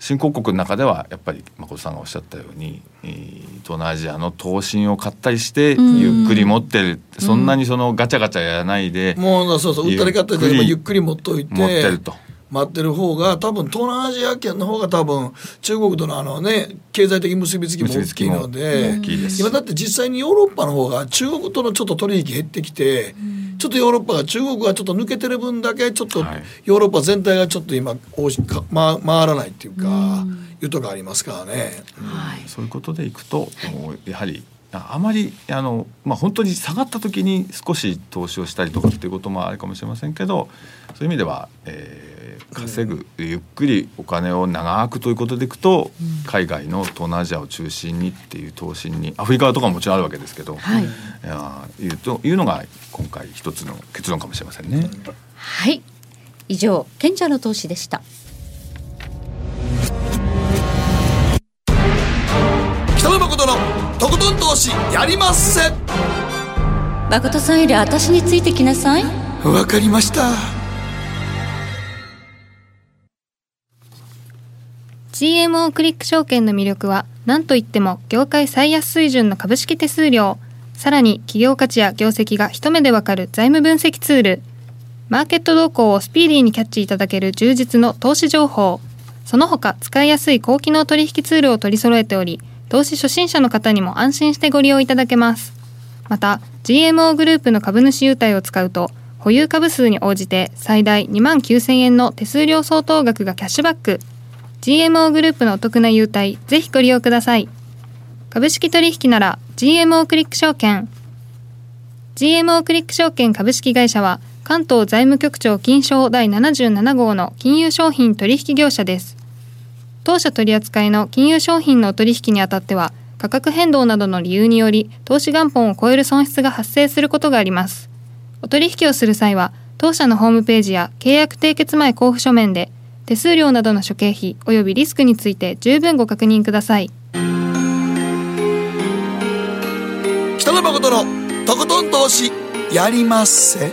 新興国の中ではやっぱり誠さんがおっしゃったように、えー東南アジアの投信を買ったりしてゆっくり持ってる、そんなにそのガチャガチャやらないで、もうそうそう売ったり買ったりでゆっくり持っといて持ってると。待ってる方が多分東南アジア圏の方が多分中国とのあのね経済的結びつきも大きいので今だって実際にヨーロッパの方が中国とのちょっと取引減ってきて、ちょっとヨーロッパが中国がちょっと抜けてる分だけちょっとはい。ヨーロッパ全体がちょっと今おしか、ま、回らないっていうか、いうとこありますからね。そういうことでいくと、やはりああまりあの、まあ、本当に下がった時に少し投資をしたりとかっていうこともあるかもしれませんけどそういう意味では、えー稼ぐ、ゆっくりお金を長くということでいくと、海外の東南アジアを中心にっていう投資にアフリカとかももちろんあるわけですけど、はい。いやいうというのが今回一つの結論かもしれませんね。はい。以上賢者の投資でした。北野誠のとことん投資やりまっせ。誠さんより私についてきなさい。わかりました GMO クリック証券の魅力は何といっても業界最安水準の株式手数料。さらに企業価値や業績が一目でわかる財務分析ツール。マーケット動向をスピーディーにキャッチいただける充実の投資情報。その他使いやすい高機能取引ツールを取り揃えており投資初心者の方にも安心してご利用いただけます。また GMO グループの株主優待を使うと保有株数に応じて最大2万9000円の手数料相当額がキャッシュバック。GMO グループのお得な優待ぜひご利用ください。株式取引なら GMO クリック証券。GMO クリック証券株式会社は関東財務局長金賞第77号の金融商品取引業者です。当社取扱いの金融商品のお取引にあたっては価格変動などの理由により投資元本を超える損失が発生することがあります。お取引をする際は当社のホームページや契約締結前交付書面で手数料などの諸経費及びリスクについて十分ご確認ください。北野誠のとことん投資やりまっせ。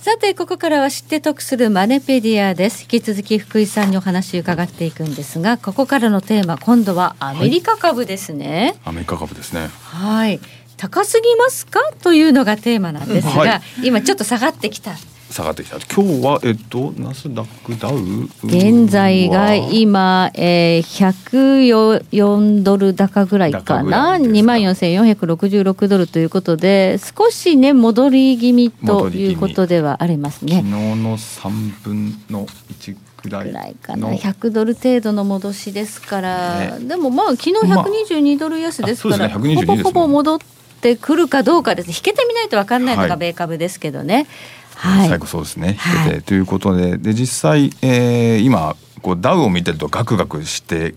さてここからは知って得するマネペディアです。引き続き福井さんにお話伺っていくんですがここからのテーマ今度はアメリカ株ですね。アメリカ株ですね。はい、高すぎますか？というのがテーマなんですが、はい。今ちょっと下がってきた。下がってきた。今日はえっとナスダックダウ。現在がは今、えー、104ドル高ぐらいかな。らいですか。2万4466ドルということで少しね戻り気味ということではあります昨日ね。の三分の一くらい。ぐらいかな。の100ドル程度の戻しですから、ね。でもまあ昨日まあ122ドル安ですから、あそうですね。122ほぼほぼ戻ってくるかどうかです引けてみないと分かんないのはい。が米株ですけどね。はい、最後そうですね。はい。引けてということでで実際、えー今こうダウを見てるとガクガクして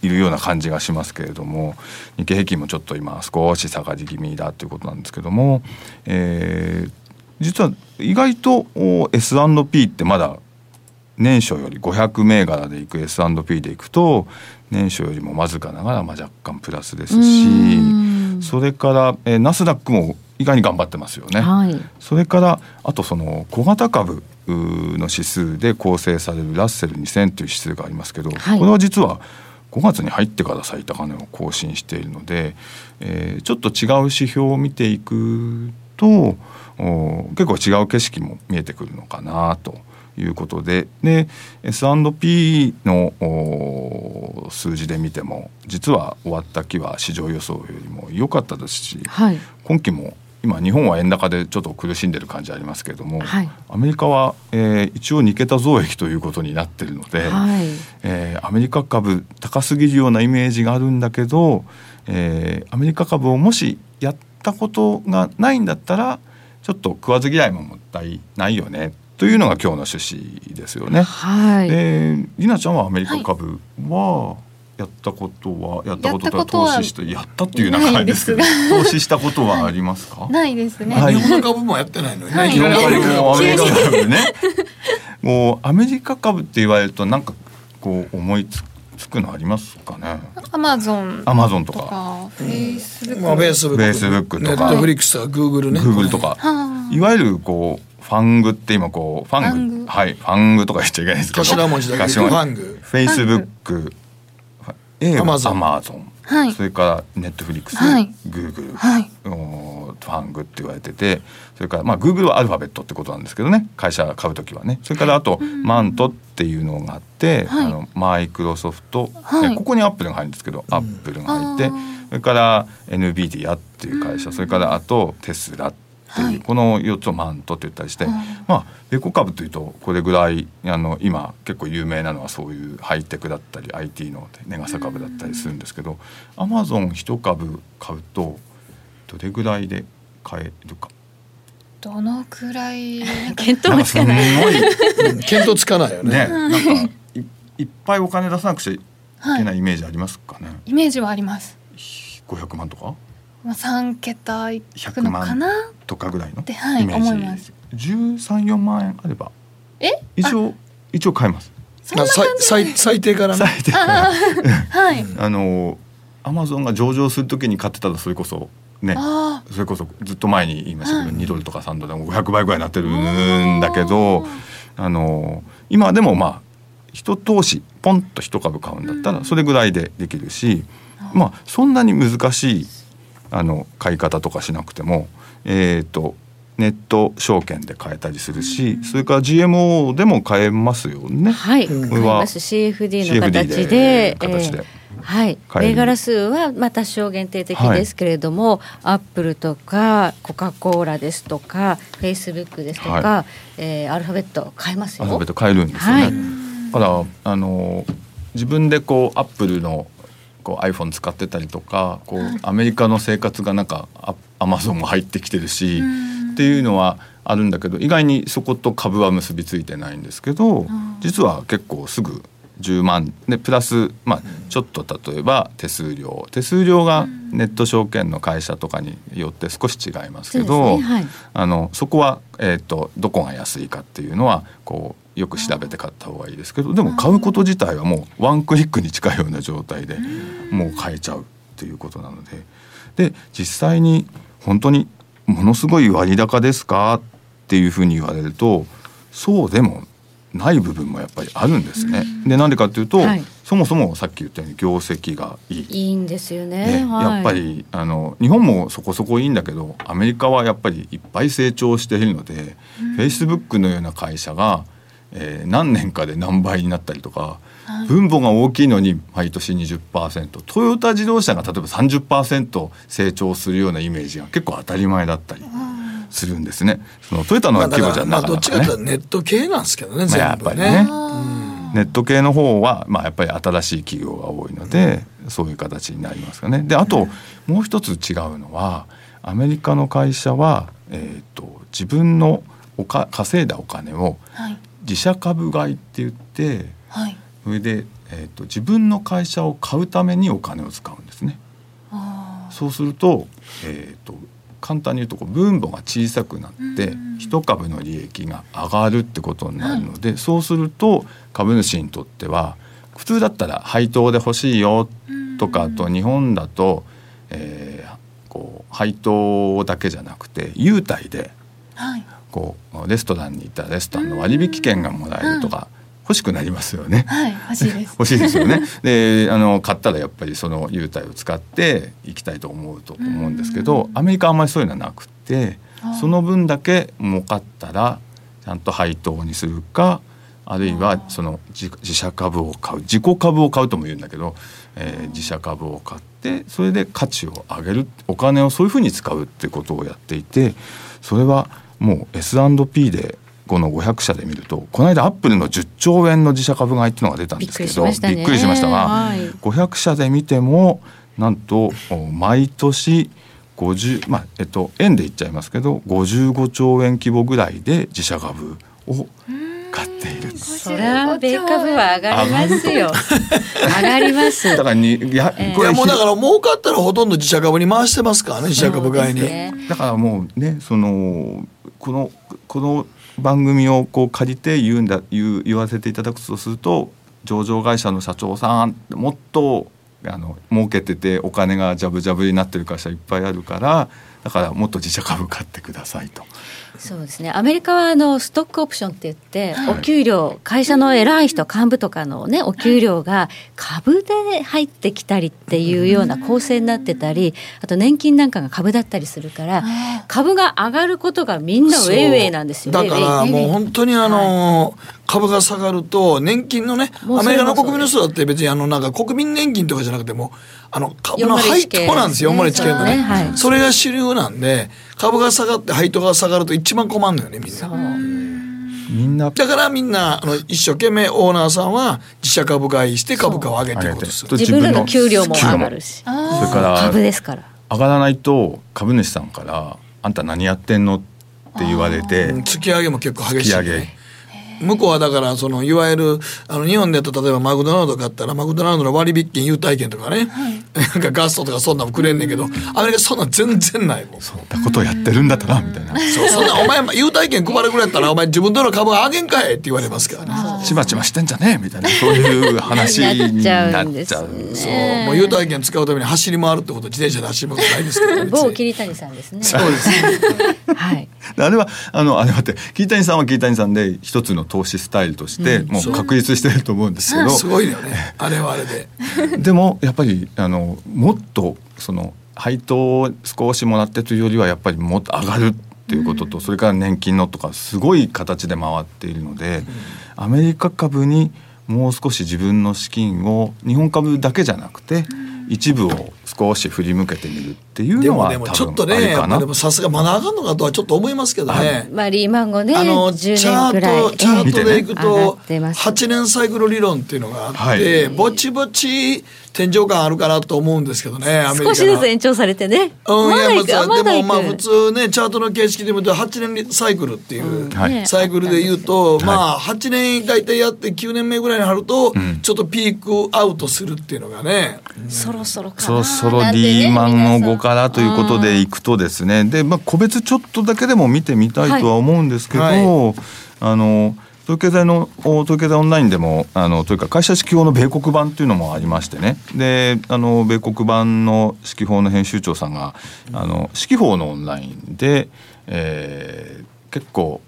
いるような感じがしますけれども日経平均もちょっと今少し下がり気味だということなんですけども、えー実は意外とお S&P ってまだ年初より500銘柄でいく S&P でいくと年初よりもわずかながらまあ若干プラスですしそれから、えーナスダックも意外に頑張ってますよね。はいそれからあとその小型株の指数で構成されるラッセル2000という指数がありますけど、はいこれは実は5月に入ってから最高値を更新しているので、えーちょっと違う指標を見ていくとお結構違う景色も見えてくるのかなと。いうことでで S&P のお数字で見ても実は終わった期は市場予想よりも良かったですし、はい。今期も今日本は円高でちょっと苦しんでる感じありますけれども、はい。アメリカは、えー一応2桁増益ということになってるので、はい。えーアメリカ株高すぎるようなイメージがあるんだけど、えーアメリカ株をもしやったことがないんだったらちょっと食わず嫌いももったいないよねというのが今日の趣旨ですよね。はい。でりなちゃんはアメリカ株はやったことはやったことと投資してやったっていうような感じですけど投資したことはありますか？ないですね、はい。日本の株もやってないのにね、はい。いきなりアメリカもうアメリカ株株ねもうアメリカ株って言われるとなんかこう思いつつくのありますかね？アマゾンアマゾンととか。かフェイスブック、まあ、フェイスブック、とか。ネットフリックスとかグーグルね、グーグルとか。はいわゆるこうファングって今こうファング。ファング。はいファングとか言っちゃいけないですけど。頭文字だけ。ファングフェイスブック A はアマゾンはい。それからネットフリックス、はい。グーグル、はい。おファングって言われてて。それからまあグーグルはアルファベットってことなんですけどね。会社が買う時はね。それからあと、マントっていうのがあって、はい。あのマイクロソフト、はい。ねここにアップルが入るんですけど、アップルが入ってそれから NVIDIA っていう会社、それからあとテスラっていう、はい。この4つをマントって言ったりして、まあ米国株というとこれぐらいあの今結構有名なのはそういうハイテクだったり IT の値傘株だったりするんですけどアマゾン1株買うとどれぐらいで買えるか？どのくらい見当もつかない。うん見当 *laughs* つかないよね。ねなんかいいっぱいお金出さなくちゃいけないイメージありますかね、イメージはあります。500万とか？まあ三桁いく100のかな？万とかぐらいのはいイメージ、思います。134万円あれば。え？一応一応買えます。そんなさ感じ。最最低からね。最低から。あはい。*laughs* あのアマゾンが上場するときに買ってたらそれこそね。あそれこそずっと前に言いましたけど、2ドルとか3ドルでも500倍ぐらいになってるんだけどあの今でもまあ一投資ポンと一株買うんだったらそれぐらいでできるし、まあそんなに難しいあの買い方とかしなくてもえっ、とネット証券で買えたりするし、それから GMO でも買えますよね。はい、うん。買います。CFD の形で形で。えーはい、銘柄数はまあ多少限定的ですけれども、アップルとかコカ・コーラですとかフェイスブックですとか、はえーアルファベット買えますよ。アルファベット買えるんですよね。はい。だからあの自分でこうアップルのこう iPhone 使ってたりとかこうアメリカの生活がなんかアアマゾンも入ってきてるしっていうのはあるんだけど意外にそこと株は結びついてないんですけど実は結構すぐ10万でプラス、まあ、ちょっと例えば手数料。手数料がネット証券の会社とかによって少し違いますけどですね。はい。あのそこは、えー、とどこが安いかっていうのはこうよく調べて買った方がいいですけどでも買うこと自体はもうワンクリックに近いような状態でもう買えちゃうっていうことなのでで実際に本当にものすごい割高ですかっていうふうに言われるとそうでもない部分もやっぱりあるんですね。でなんでかっていうと、はいそもそもさっき言ったように業績がいい。いいんですよね。ね、はいやっぱりあの日本もそこそこいいんだけどアメリカはやっぱりいっぱい成長しているので、フェイスブックのような会社が、えー何年かで何倍になったりとか、分母が大きいのに毎年20%ト。ヨタ自動車が例えば30%成長するようなイメージが結構当たり前だったりするんですね。そのトヨタの規模じゃなかなかね。っちかというとネット系なんですけどねまあやっ全部ね。ぱりね。ネット系の方は、まあ、やっぱり新しい企業が多いので、そういう形になりますかね。であと、もう一つ違うのはアメリカの会社は、えー、と自分のおか稼いだお金をはい自社株買いって言ってはい。それで、えー、と自分の会社を買うためにお金を使うんですね。あそうすると,、えー、と簡単に言うとこう分母が小さくなって一株の利益が上がるってことになるので、そうすると株主にとっては普通だったら配当で欲しいよとかあと日本だと、えーこう配当だけじゃなくて優待であはい。こうレストランに行ったらレストランの割引券がもらえるとか欲しくなりますよね。はい。欲しいです。欲しいですよね。*laughs* であの買ったらやっぱりその優待を使って行きたいと思うと思うんですけどアメリカはあんまりそういうのはなくてその分だけ儲かったらちゃんと配当にするかあるいはその自自社株を買う自己株を買うとも言うんだけど、えー自社株を買ってそれで価値を上げるお金をそういうふうに使うってことをやっていてそれはもう S&P でこの500社で見るとこの間アップルの10兆円の自社株買いっていうのが出たんですけどびっくりしましたが、はい。500社で見てもなんとお毎年50まあえっと円で言っちゃいますけど55兆円規模ぐらいで自社株を買っている。それは米株は上がりますよ。*laughs* 上がります。だからにいや、ええ。これもうだから儲かったらほとんど自社株に回してますからね自社株買いに、ね。だからもうねそのこのこの番組をこう借りて言うんだ言う言わせていただくとすると上場会社の社長さんもっとあの儲けててお金がジャブジャブになってる会社いっぱいあるからだからもっと自社株買ってくださいと。そうですね。アメリカはあのストックオプションって言って、お給料会社の偉い人幹部とかのねお給料が株で入ってきたりっていうような構成になってたり、あと年金なんかが株だったりするから、株が上がることがみんなウェイウェイなんですよ。だからもう本当にあの株が下がると年金のねアメリカの国民の人だって別にあのなんか国民年金とかじゃなくてもあの株の401配当なんですよ系401系のねねはいそれが主流なんで株が下がって配当が下がると一番困るのよねみんな。みんなだからみんなあの一生懸命オーナーさんは自社株買いして株価を上げていこうとする。自分らの給料も上がるし、それから株ですから。上がらないと株主さんから「あんた何やってんの?」っって言われてうん突き上げも結構激しい、突き上げね。向こうはだからそのいわゆるあの日本でやったら例えばマクドナルド買ったらマクドナルドの割引券優待券とかね、*laughs* なんかガストとかそんなんもくれんねんけどアメリカそんなん全然ないもん。そんなことをやってるんだったらみたいな。そうそんなんお前優待券配るぐらいやったらお前自分との株あげんかいって言われますからね。ちまちましてんじゃねえみたいな。*laughs* そういう話になっちゃうね。そうもう優待券使うために走り回るってこと自転車で走ることないですけど、某桐谷さんですね。そうですね。*laughs* はい。あれはあのあれ待って桐谷さんは桐谷さんで一つの投資スタイルとして、もう確立してると思うんですけど、*laughs* すごいよね。あれはあれで。*laughs* でもやっぱりあのもっとその配当を少しもらってというよりはやっぱりもっと上がるっていうことと、それから年金のとかすごい形で回っているので、アメリカ株にもう少し自分の資金を日本株だけじゃなくて、一部を少し振り向けてみるっていうでのはもでもちょっとねでもさすがまだ上がんのかとはちょっと思いますけどね。まあリーマン後ねあの10チャ年くらいートチャートでいくとってます。8年サイクル理論っていうのがあって、はい。ぼちぼち天井感あるかなと思うんですけどね少しずつ延長されてね。うん、までもまあ普通ねチャートの形式で見ると8年サイクルっていう、はい。サイクルで言うと、まあ8年大体やって9年目ぐらいになると、ちょっとピークアウトするっていうのがね、そろそろかなそろそろリーマンの後からということでいくとですね。で、まあ、個別ちょっとだけでも見てみたいとは思うんですけど、はい。はあの東京大の東京大オンラインでもあのというか会社指揮法の米国版っていうのもありましてね。であの米国版の指揮法の編集長さんがあの指揮法のオンラインで、えー結構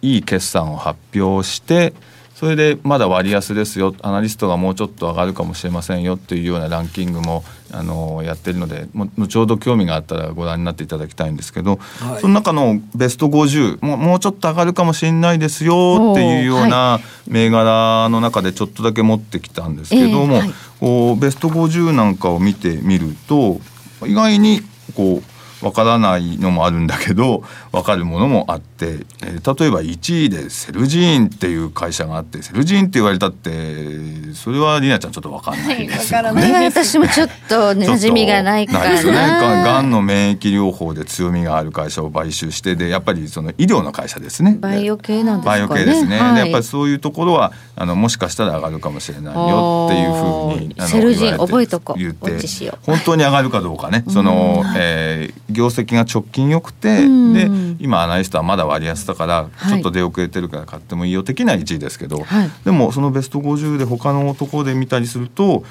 いい決算を発表してそれでまだ割安ですよ。アナリストがもうちょっと上がるかもしれませんよっていうようなランキングもあのやってるのでも後ほど興味があったらご覧になっていただきたいんですけど、はい。その中のベスト50もうもうちょっと上がるかもしれないですよっていうような銘柄の中でちょっとだけ持ってきたんですけども、ええはい。ベスト50なんかを見てみると意外にこうわからないのもあるんだけどわかるものもあって、えー例えば1位でセルジーンっていう会社があってセルジーンって言われたってそれはりなちゃんちょっとわかんないですよね。は私もちょっと *laughs* ね馴染みがないかないですよね。がんの免疫療法で強みがある会社を買収してでやっぱりその医療の会社ですね。バイオ系なんですかねバイオ系ですね。はいでやっぱりそういうところはあのもしかしたら上がるかもしれないよっていうふうにセルジン言われて覚えとこう言って本当に上がるかどうかね。その、えー業績が直近良くてうん。で今アナリストはまだ割安だからはい。ちょっと出遅れてるから買ってもいいよ的な1位ですけど、はい。でもそのベスト50で他のところで見たりすると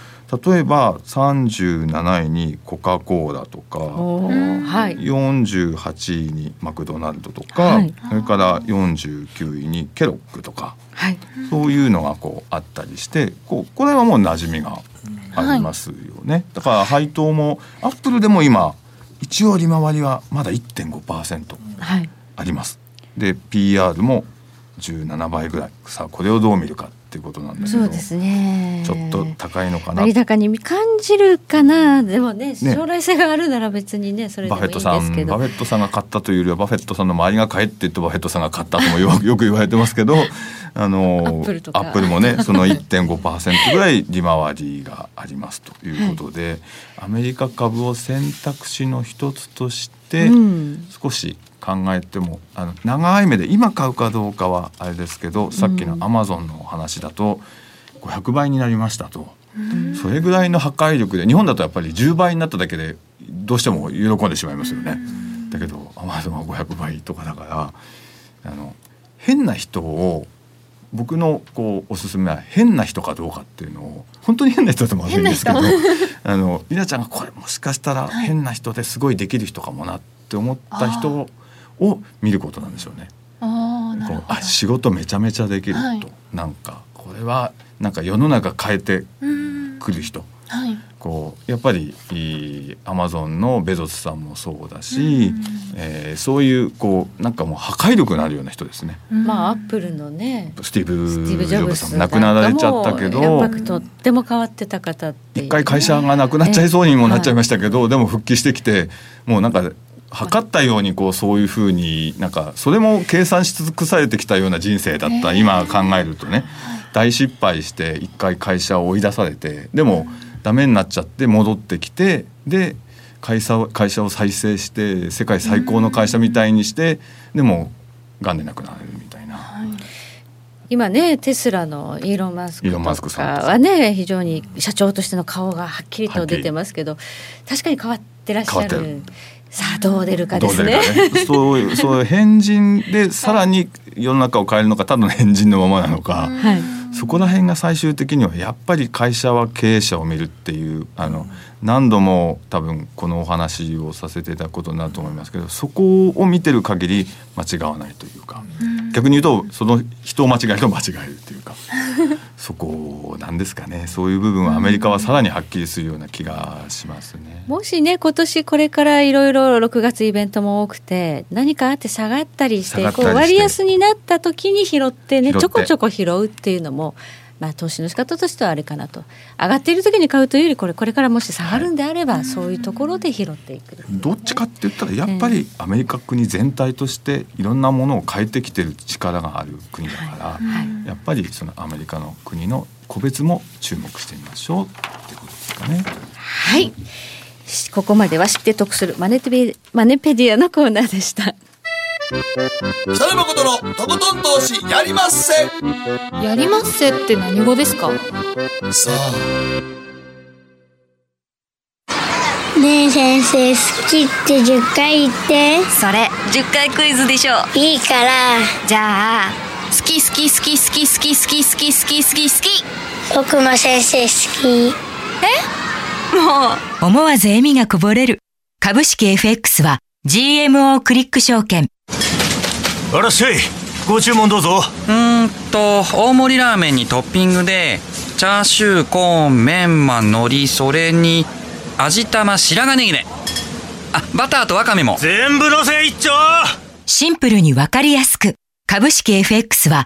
例えば37位にコカ・コーラとか。はい。48位にマクドナルドとか、はい。それから49位にケロックとかはい。そういうのがこうあったりしてこうこれはもう馴染みがありますよね、だから配当もアップルでも今一応利回りはまだ1.5%はい。あります。で PR も17倍ぐらい。さあこれをどう見るかっていうことなんだけどそうですね。ちょっと高いのかな。割高に感じるかな。でもねね。将来性があるなら別にねそれでバもいいんでフェットさすけどんバフェットさんが買ったというよりはバフェットさんの周りが買えって言ってバフェットさんが買ったともよ *laughs* よく言われてますけどあのアップルとか。アップルもねその1.5%ぐらい利回りがありますということで、アメリカ株を選択肢の一つとしてうん少し考えてもあの長い目で今買うかどうかはあれですけどさっきのアマゾンのお話だと500倍になりましたと。それぐらいの破壊力で日本だとやっぱり10倍になっただけでどうしても喜んでしまいますよね。だけどアマゾンは500倍とかだからあの変な人を僕のこうおすすめは変な人かどうかっていうのを本当に変な人でもまずいんですけどあのりなちゃんがこれもしかしたら変な人ですごいできる人かもなって思った人を見ることなんですよね。ああ仕事めちゃめちゃできる人、はい。なんかこれはなんか世の中変えてくる人。はいこうやっぱりアマゾンのベゾスさんもそうだし、えーそういうこうなんかもう破壊力のあるような人ですね。まあアップルのねスティーブ・スティーブ・ジジョブさんも亡くなられちゃったけやっどぱりとっても変わってた方っていう。一回会社がなくなっちゃいそうにもなっちゃいましたけど、でも復帰してきてもうなんか測ったようにこうそういうふうになんかそれも計算し尽くされてきたような人生だった、今考えるとね。大失敗して一回会社を追い出されてでもダメになっちゃって戻ってきてで会社を会社を再生して世界最高の会社みたいにしてでもがんで亡くなるみたいな。今ねテスラのイーロン・マスクとかクさん。はね非常に社長としての顔がはっきりと出てますけど確かに変わってらっしゃる。さあどう出るかですね。ね。そうそういう変人でさらに世の中を変えるのかただの変人のままなのか、はいそこら辺が最終的にはやっぱり会社は経営者を見るっていうあの何度も多分このお話をさせていただくことになると思いますけどそこを見てる限り間違わないというか逆に言うとその人を間違えると間違えるっていうか *laughs* そこなんですかね。そういう部分はアメリカはさらにはっきりするような気がしますね。もしね今年これからいろいろ6月イベントも多くて何かあって下がったりしてこう割安になった時に拾ってねちょこちょこ拾うっていうのもまあ投資の仕方としてはあれかなと。上がっている時に買うというよりこれこれからもし下がるんであれば、そういうところで拾っていく。どっちかって言ったらやっぱりアメリカ国全体としていろんなものを変えてきてる力がある国だから、やっぱりそのアメリカの国の個別も注目してみましょうってことですかね。はい。ここまでは知って得するマネペマネペディアのコーナーでした北野誠のとことん投資やりまっせ。やりまっせって何語ですか？さあ。ねえ先生好きって10回言って。それ10回クイズでしょいいから。じゃあ好き好き好き好き好き好き好き好き好き好き僕も先生好き。もう。思わず笑みがこぼれる。株式 FX は GMO クリック証券。あらっしゃいご注文どうぞうーんと大盛りラーメンにトッピングでチャーシューコーンメンマ海苔それに味玉白髪ネギねあバターとわかめも全部のせ一丁シンプルにわかりやすく。株式 FX は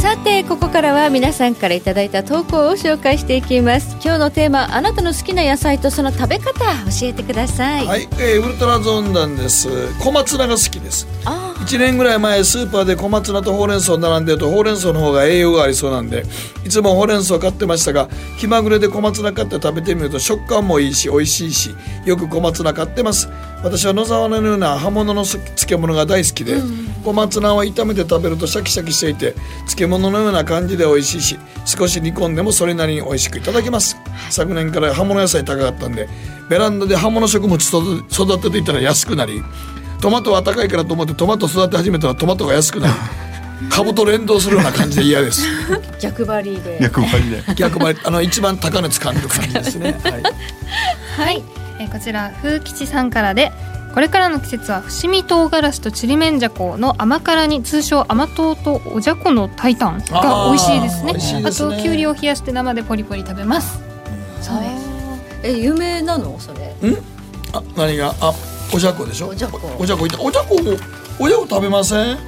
さてここからは皆さんからいただいた投稿を紹介していきます。今日のテーマあなたの好きな野菜とその食べ方教えてください、はい、えーウルトラゾーンなんです。小松菜が好きです。あ1年ぐらい前スーパーで小松菜とほうれん草並んでるとほうれん草の方が栄養がありそうなんでいつもほうれん草買ってましたが気まぐれで小松菜買って食べてみると食感もいいし美味しいしよく小松菜買ってます私は野沢菜のような葉物の漬物が大好きで、小松菜は炒めて食べるとシャキシャキしていて漬物のような感じで美味しいし少し煮込んでもそれなりに美味しくいただけます。昨年から葉物野菜高かったんでベランダで葉物食物育て育てていったら安くなりトマトは高いからと思ってトマト育て始めたらトマトが安くなり *laughs* 株と連動するような感じで嫌です。*laughs* 逆張りで。役割で。逆張り。あの一番高値掴んでる感じですね、*laughs* はい、はい、えーこちら風吉さんからでこれからの季節は伏見唐辛子とちりめんじゃこの甘辛に通称甘党とおじゃこのタイタンが美味しいですね。あー美味しいですね。あときゅうりを冷やして生でポリポリ食べます。そうです。え有名なの？それ。あ何が？あおじゃこでしょ？おじゃこ。おじゃこいた。おじゃこもおじゃこ食べません？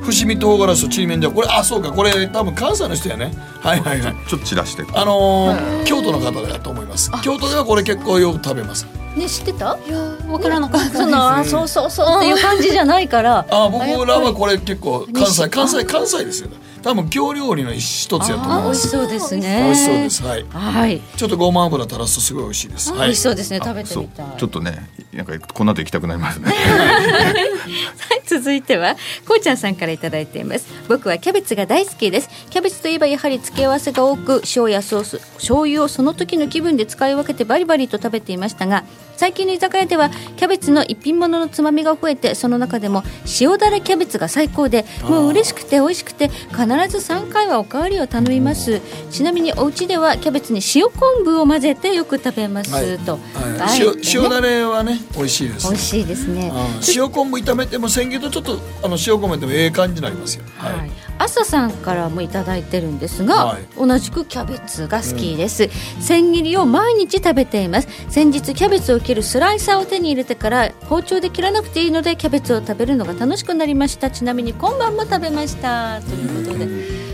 伏見唐辛子とちりめんじゃここれあそうかこれ多分関西の人やね。はいはいはい。ちょっと散らしてあのー京都の方だと思います。京都ではこれ結構よく食べますね知ってた？いやーわからなかったです。そのあそうそうそう。っていう感じじゃないから。*laughs* あ僕らはれこれ結構関西関西関西ですよね。多分京料理の一つやと思いあ美ます味しそうですね。美味しそうです。はい。はい、ちょっとごま油垂らすとすごい美味しいです。はい。美味しそうですね。食べてみたい。ちょっとねなんかこの後行きたくなりますね。*laughs* はい、*laughs* 続いてはこうちゃんさんからいただいています。僕はキャベツが大好きです。キャベツといえばやはり付け合わせが多く塩やソース醤油をその時の気分で使い分けてバリバリと食べていましたが最近の居酒屋ではキャベツの一品物のつまみが増えてその中でも塩だれキャベツが最高でもう嬉しくて美味しくて必ず3回はおかわりを頼みます。ちなみにお家ではキャベツに塩昆布を混ぜてよく食べます、はい。と、はい。塩塩だれはね美味しいです美味しいですね。うん塩昆布炒めても千切りとちょっとあの塩昆布でもええ感じになりますよ。はい。はい、朝さんからもいただいてるんですが、はい。同じくキャベツが好きです、千切りを毎日食べています。先日キャベツを切るスライサーを手に入れてから包丁で切らなくていいのでキャベツを食べるのが楽しくなりました。ちなみに今晩も食べました。ということで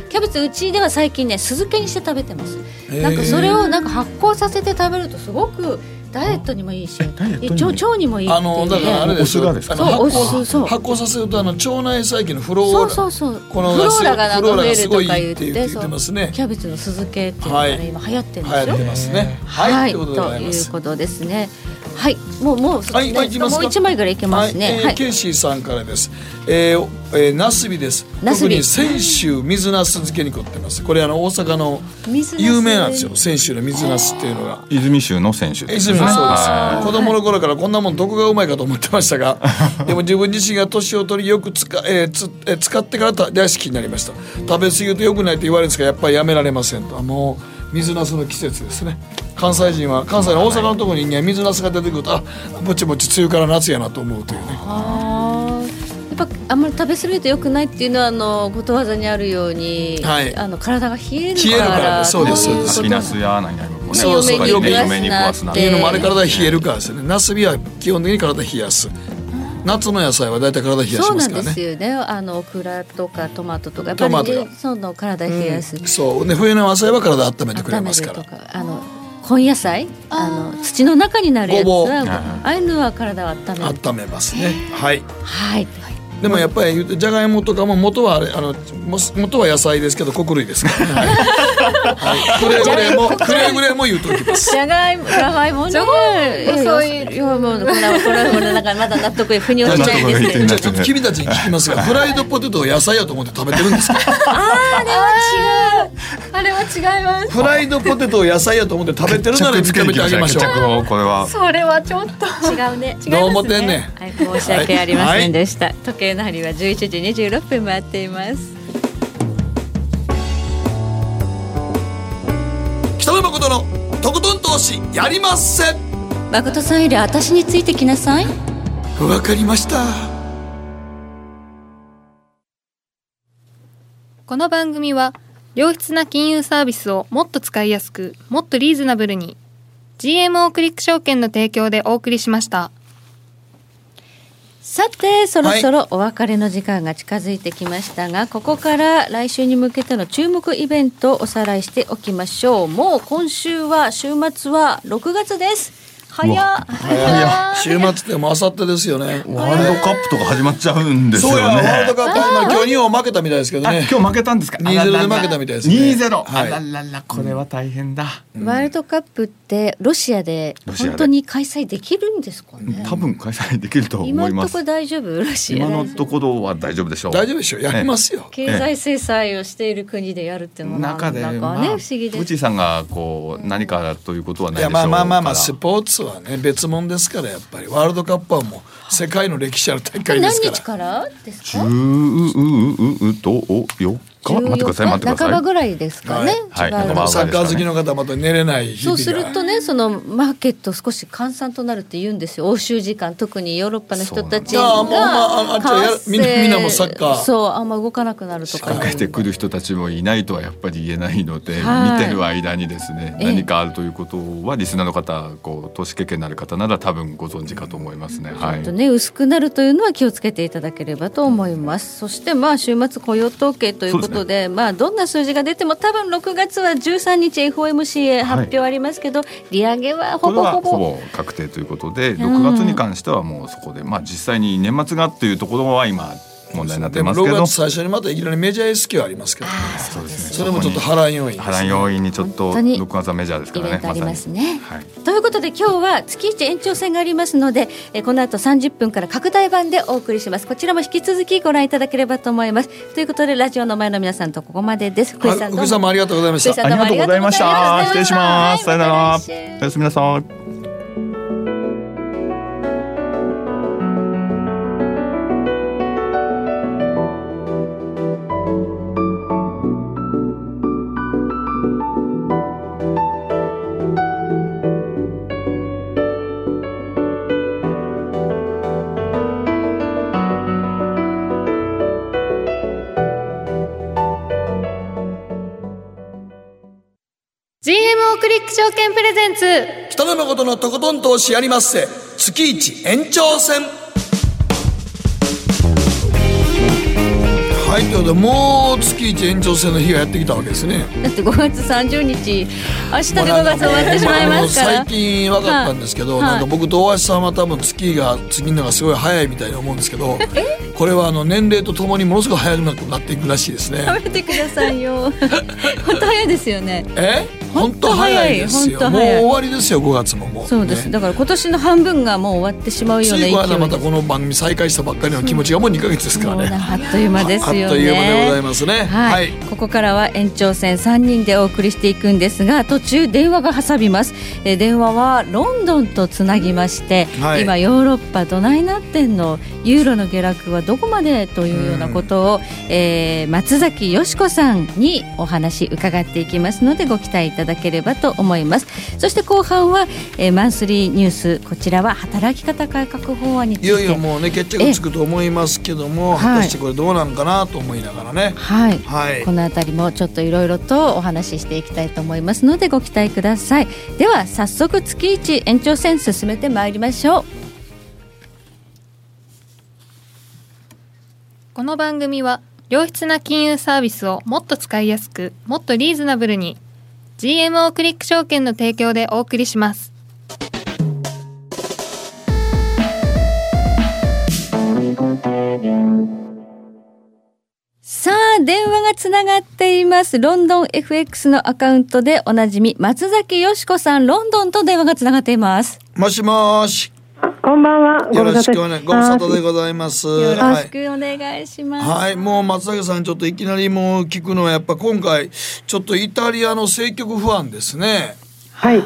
キャベツうちでは最近ね酢漬けにして食べてます。なんかそれをなんか発酵させて食べるとすごくダイエットにもいいし腸腸にもいいあのだからあれですよ。発酵お酢そう。発酵させるとあの腸内細菌のフローそうラそうそう。このフローラがなんか増えるとか言ってて言ってますね。キャベツの酢漬けっていうのがね、はい今流行ってるん流ですよ。行ってますね。はい、はい。ということですねはいもうもうはいもう一枚ぐらいいけますねはい、えーはい、ケイシーさんからです。えーえー、ナスビです。ナスビ特に泉州水ナス漬けに凝ってます。これあの大阪の有名なんですよ。泉州の水ナスっていうのが。泉州の選手です泉もそうですは。子供の頃からこんなもんどこがうまいかと思ってましたが、*laughs* でも自分自身が年を取りよく使,、えーつえー使ってからた大好きになりました。食べ過ぎると良くないと言われるんですが、やっぱりやめられませんと。もう水ナスの季節ですね。関西人は関西の大阪のところに人間水ナスが出てくると、あぼちぼち梅雨から夏やなと思うというね。やっぱあんまり食べ過ぎると良くないっていうのはあのことわざにあるように、はい。あの体が冷える冷えるかかららそうですということ秋ナスや何々もねそうそう。嫁に嫁に食わすななっってていうのもあれ体冷えるからですね。ナスビは基本的に体冷やす。夏の野菜は大体体冷やしそうますからね。なんですよね。あのオクラとかトマトとかやっぱり、その体冷やす、そう。で冬の野菜は体温めてくれますから。るとかあの根野菜あの土の中になるやつごぼうははいああいうのは体を温める温めますね。はい。はいでもやっぱり言うとじゃがいもとかも元はあれあのも元は野菜ですけど穀類ですからね。*laughs* はい。はい、くれぐれもくれぐれも言うときます。じゃがいもじゃがいもねじゃがいもいやそういうもうこれはこれはこれなんかまだ納得腑に落ちないですけちょっと君たちに聞きますが、フライドポテトを野菜やと思って食べてるんですか？*laughs* あれは違います。フライドポテトを野菜やと思って食べてるなら認めてあげましょう。これはそれはちょっと。違うね。*laughs* どう思ってんね。ん。はい、申し訳ありませんでした、時計の針は11時26分回っています。北野誠のとことん投資やりません。誠さんより私についてきなさい。わかりました。この番組は良質な金融サービスをもっと使いやすくもっとリーズナブルに。GMO クリック証券の提供でお送りしました。さてそろそろお別れの時間が近づいてきましたが、ここから来週に向けての注目イベントをおさらいしておきましょう。もう今週は週末は6月です早っ。早い週末でも明後日ですよね。ワールドカップとか始まっちゃうんですそうや、よ。ねワールドカップ、まあ、今日日本負けたみたいですけどあね。今日負けたんですか？2-0で負けたみたいですね。2-0、はい。あらららこれは大変だ、ワールドカップってロシアで本当に開催できるんですかね？多分開催できると思今のとこいますろ大丈夫？ロシア今のところは大丈夫でしょう。大丈夫でしょう。やりますよ。経済制裁をしている国でやるっていうのはなんか中で、ね、まあ、不思議ですプチさんがこう何かということはないでしょうまあまあまあまあスポーツはね。別物ですからやっぱり。ワールドカップはもう世界の歴史ある大会です何から。日からですか？10と4日待ってください待ってください。半ばぐらいですかね、はい。はい。違う。の半ばサッカー好きの方はまた寝れない日々が。そうするとねそのマーケット少し閑散となるって言うんですよ。欧州時間特にヨーロッパの人たちが。そう。なんだあーもうまああっちはやるみんなもサッカー。そうあんま動かなくなるとか。かけてくる人たちもいないとはやっぱり言えないので、はい。見てる間にですねええ。何かあるということはリスナーの方こう投資経験のある方なら多分ご存知かと思いますね。はい。ちょっとね薄くなるというのは気をつけていただければと思います。そしてまあ週末雇用統計ということでまあどんな数字が出ても多分6月は13日 FOMC 発表ありますけど、利上げはほぼほぼ。ほぼ確定ということで6月に関してはもうそこで、まあ実際に年末がっていうところは今問題になってますけど6月最初にまたいきなりメジャー S q ありますけど、ね、そうですそれもちょっと波乱要因です、波乱要因にちょっと本当に6月はメジャーですからねイベントありますね。はいということで今日は月一延長戦がありますので、えーこの後30分から拡大版でお送りします。こちらも引き続きご覧いただければと思います。ということでラジオの前の皆さんとここまでです。福井さんもありがとうございました福井さんありがとうございました。失礼します。さよなら。はいまおやすみなさい。ック証券プレゼンツ。北野誠のとことん投資やりまっせ。月一延長戦。はいということでもう月一延長戦の日がやってきたわけですね。だって5月30日明日で5月終わってしまいますから。最近分かったんですけど、はい。なんか僕と大橋さんは多分月が次のがすごい早いみたいに思うんですけどこれはあの年齢とともにものすごく早くなっていくらしいですね。やめてくださいよ。*laughs* 本当早いですよね。え？本当早いですよ。もう終わりですよ5月も。もうそうです、ねだから今年の半分がもう終わってしまうような勢いついこの間またこの番組再開したばっかりの気持ちがもう2ヶ月ですからね。あっという間ですよね。あっという間でございますね。はい、はい。ここからは延長戦3人でお送りしていくんですが途中電話が挟みます、えー電話はロンドンとつなぎまして、はい。今ヨーロッパどないなってんの？ユーロの下落はどこまでというようなことを、えー松崎よし子さんにお話伺っていきますのでご期待いただければと思います。そして後半は、えーマンスリーニュースこちらは働き方改革法案についよいよもうね決着つくと思いますけどもえ果たしてこれどうなんかなと思いながらね。はい、はい。このあたりもちょっといろいろとお話ししていきたいと思いますのでご期待ください。では早速月一延長戦進めてまいりましょうこの番組は良質な金融サービスをもっと使いやすくもっとリーズナブルに GMO クリック証券の提供でお送りします。さあ電話がつながっています。ロンドン FX のアカウントでおなじみ松崎よし子さんロンドンと電話がつながっています。もしもし。こんばんは。よろしくお願いご無沙汰でいございます。よろはいしくお願いします、はい、もう松崎さんちょっといきなりもう聞くのはやっぱ今回ちょっとイタリアの政局不安ですね。はい。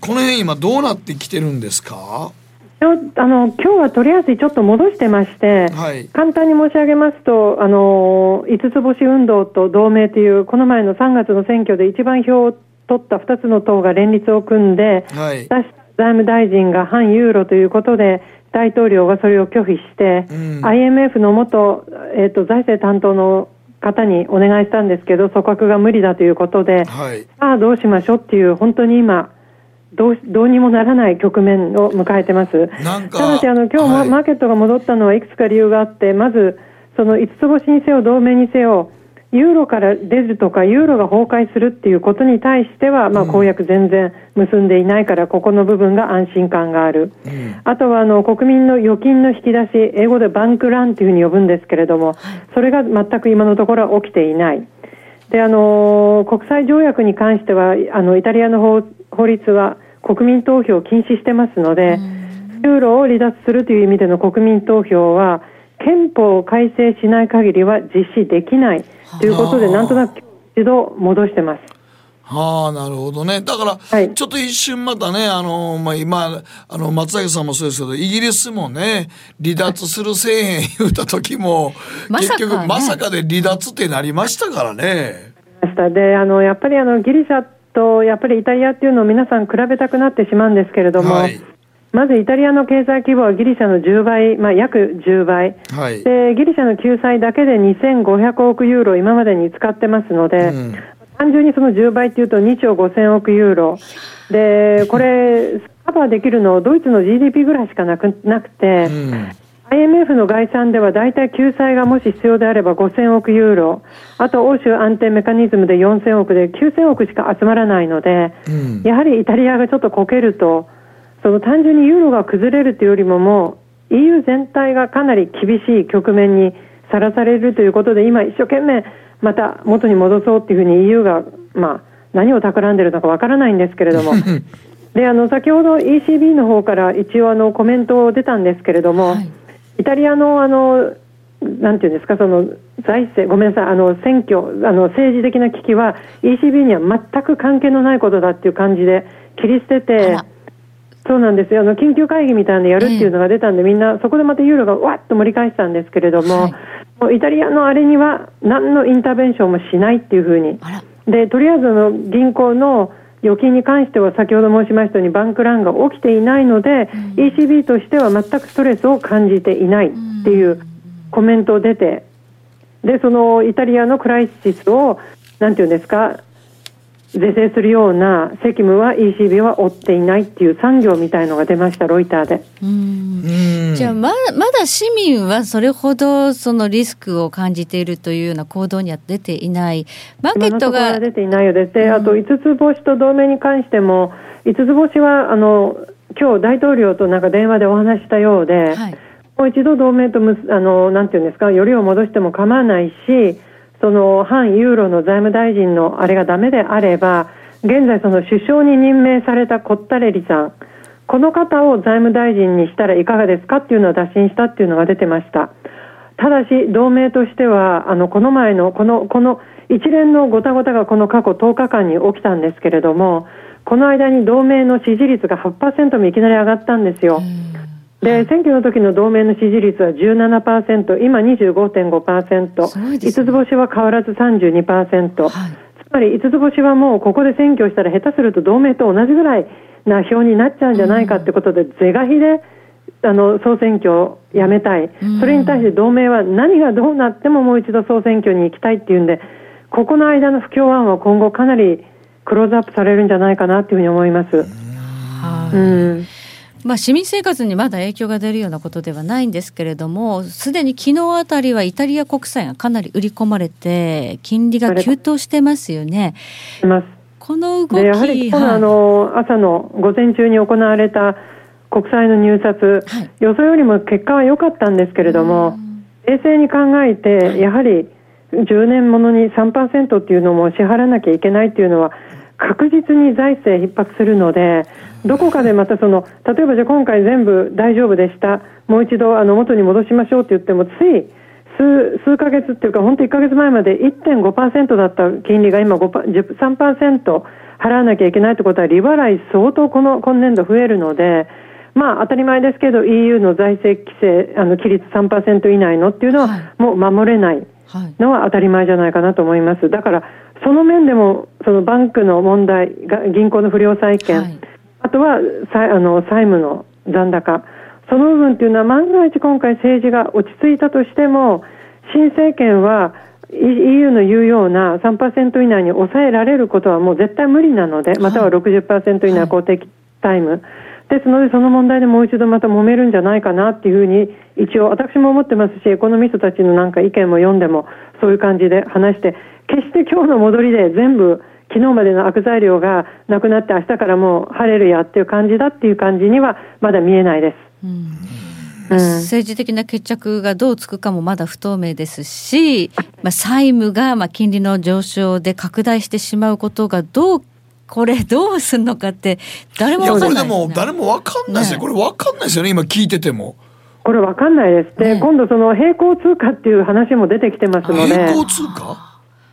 この辺今どうなってきてるんですか？あの今日はとりあえずちょっと戻してまして、はい。簡単に申し上げますと、あの五つ星運動と同盟というこの前の3月の選挙で一番票を取った2つの党が連立を組んで、はい。私財務大臣が反ユーロということで大統領がそれを拒否して、うん。IMF の元、えー、と財政担当の方にお願いしたんですけど組閣が無理だということで、はい。さあどうしましょうっていう本当に今どうしどうにもならない局面を迎えてます。ただしあの今日もはい。マーケットが戻ったのはいくつか理由があって、まずその五つ星にせよ同盟にせよユーロから出るとかユーロが崩壊するっていうことに対しては、まあ、公約全然結んでいないから、ここの部分が安心感がある、あとはあの国民の預金の引き出し英語でバンクランというふうに呼ぶんですけれども、それが全く今のところは起きていない。であの国際条約に関してはあのイタリアの法法律は国民投票を禁止してますので、ユーロを離脱するという意味での国民投票は憲法を改正しない限りは実施できないということで、なんとなく一度戻してます。はあなるほどね。だから、ちょっと一瞬またねあの、まあ、今あの松崎さんもそうですけどイギリスもね離脱するせえへん *laughs* 言うた時も結局まさかで離脱ってなりましたからね。ました。であのやっぱりあのギリシャとやっぱりイタリアっていうのを皆さん比べたくなってしまうんですけれども、まずイタリアの経済規模はギリシャの10倍、まあ、約10倍、はい。でギリシャの救済だけで2500億ユーロ今までに使ってますので、単純にその10倍っていうと2兆5000億ユーロ。でこれカバーできるのドイツの GDP ぐらいしかなくなくて、IMF の概算では大体救済がもし必要であれば5000億ユーロ。あと欧州安定メカニズムで4000億で9000億しか集まらないので、やはりイタリアがちょっとこけるとその単純にユーロが崩れるというよりももう EU 全体がかなり厳しい局面にさらされるということで今一生懸命また元に戻そうっていうふうに EU がまあ何を企んでいるのかわからないんですけれども。*laughs* であの先ほど ECB の方から一応あのコメント出たんですけれども、イタリアのあのなんていうんですかその財政ごめんなさいあの選挙あの政治的な危機は ECB には全く関係のないことだっていう感じで切り捨ててそうなんですよ。あの緊急会議みたいなのやるっていうのが出たんで、みんなそこでまたユーロがわっと盛り返したんですけれども、もうイタリアのあれには何のインターベンションもしないっていうふうにでとりあえずあの銀行の預金に関しては先ほど申しましたようにバンクランが起きていないので、ECB としては全くストレスを感じていないっていうコメント出てでそのイタリアのクライシスをなんていうんですか是正するような責務は ECB は負っていないっていう産業みたいのが出ました、ロイターで。じゃあま、まだ市民はそれほどそのリスクを感じているというような行動には出ていない、マーケットが。出ていないようです。で、あと、五つ星と同盟に関しても、五つ星は、あの、今日大統領となんか電話でお話したようで、はい、もう一度同盟とむあの、なんていうんですか、よりを戻しても構わないし、その反ユーロの財務大臣のあれがダメであれば、現在その首相に任命されたコッタレリさん、この方を財務大臣にしたらいかがですかっていうのを打診したっていうのが出てました。ただし、同盟としては、あの、この前の、この、この一連のごたごたがこの過去10日間に起きたんですけれども、この間に同盟の支持率が8%もいきなり上がったんですよ。で、選挙の時の同盟の支持率は17%、今25.5%、五つ星は変わらず32%、はい、つまり五つ星はもうここで選挙したら下手すると同盟と同じぐらいな票になっちゃうんじゃないかってことで、是が非であの総選挙をやめたい、それに対して同盟は何がどうなってももう一度総選挙に行きたいっていうんで、ここの間の不協和音は今後かなりクローズアップされるんじゃないかなというふうに思います。うんまあ、市民生活にまだ影響が出るようなことではないんですけれども、すでに昨日あたりはイタリア国債がかなり売り込まれて、金利が急騰してますよね。この動きやはりこの、あの朝の午前中に行われた国債の入札、はい、予想よりも結果は良かったんですけれども、冷静に考えて、やはり10年ものに3%っていうのも支払わなきゃいけないっていうのは、確実に財政逼迫するので、どこかでまたその、例えばじゃあ今回全部大丈夫でした、もう一度あの元に戻しましょうって言っても、つい数数ヶ月っていうか、本当1ヶ月前まで1.5%だった金利が今3%払わなきゃいけないってことは、利払い相当この今年度増えるので、まあ当たり前ですけど EU の財政規制、あの規律3%以内のっていうのはもう守れないのは当たり前じゃないかなと思います。だからその面でも、そのバンクの問題、銀行の不良債権、はい、あとはあの債務の残高、その部分っていうのは万が一今回政治が落ち着いたとしても、新政権は EU の言うような3%以内に抑えられることはもう絶対無理なので、または60%以内公的タイム。はいですので、その問題でもう一度また揉めるんじゃないかなっていうふうに、一応私も思ってますし、エコノミストたちのなんか意見も読んでも、そういう感じで話して、決して今日の戻りで全部昨日までの悪材料がなくなって明日からもう晴れるやっていう感じだっていう感じにはまだ見えないです。うんうん、政治的な決着がどうつくかもまだ不透明ですし、まあ、債務がまあ金利の上昇で拡大してしまうことがどうこれどうするのかって誰も分かんない、ね、いやこれでも誰も分かんないですよ、ね、これ分かんないですよね今聞いてても。これ分かんないです。で、ね、今度その並行通貨っていう話も出てきてますので。並行通貨？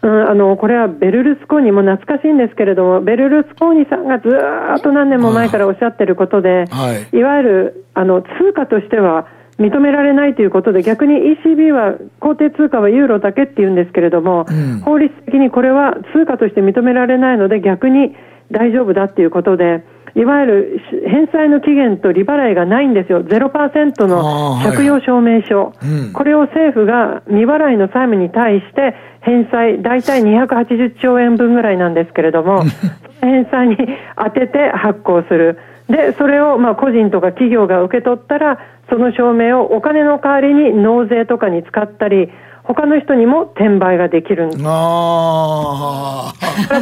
うん、あのこれはベルルスコーニも懐かしいんですけれども、ベルルスコーニさんがずっと何年も前からおっしゃってることで、はい、いわゆるあの通貨としては認められないということで、逆に ECB は法定通貨はユーロだけって言うんですけれども、うん、法律的にこれは通貨として認められないので、逆に大丈夫だっていうことで、いわゆる返済の期限と利払いがないんですよ。0%の借用証明書、はいうん、これを政府が未払いの債務に対して返済、大体280兆円分ぐらいなんですけれども、*laughs* 返済に当てて発行する。で、それをまあ個人とか企業が受け取ったら、その証明をお金の代わりに納税とかに使ったり、他の人にも転売ができるんです。あ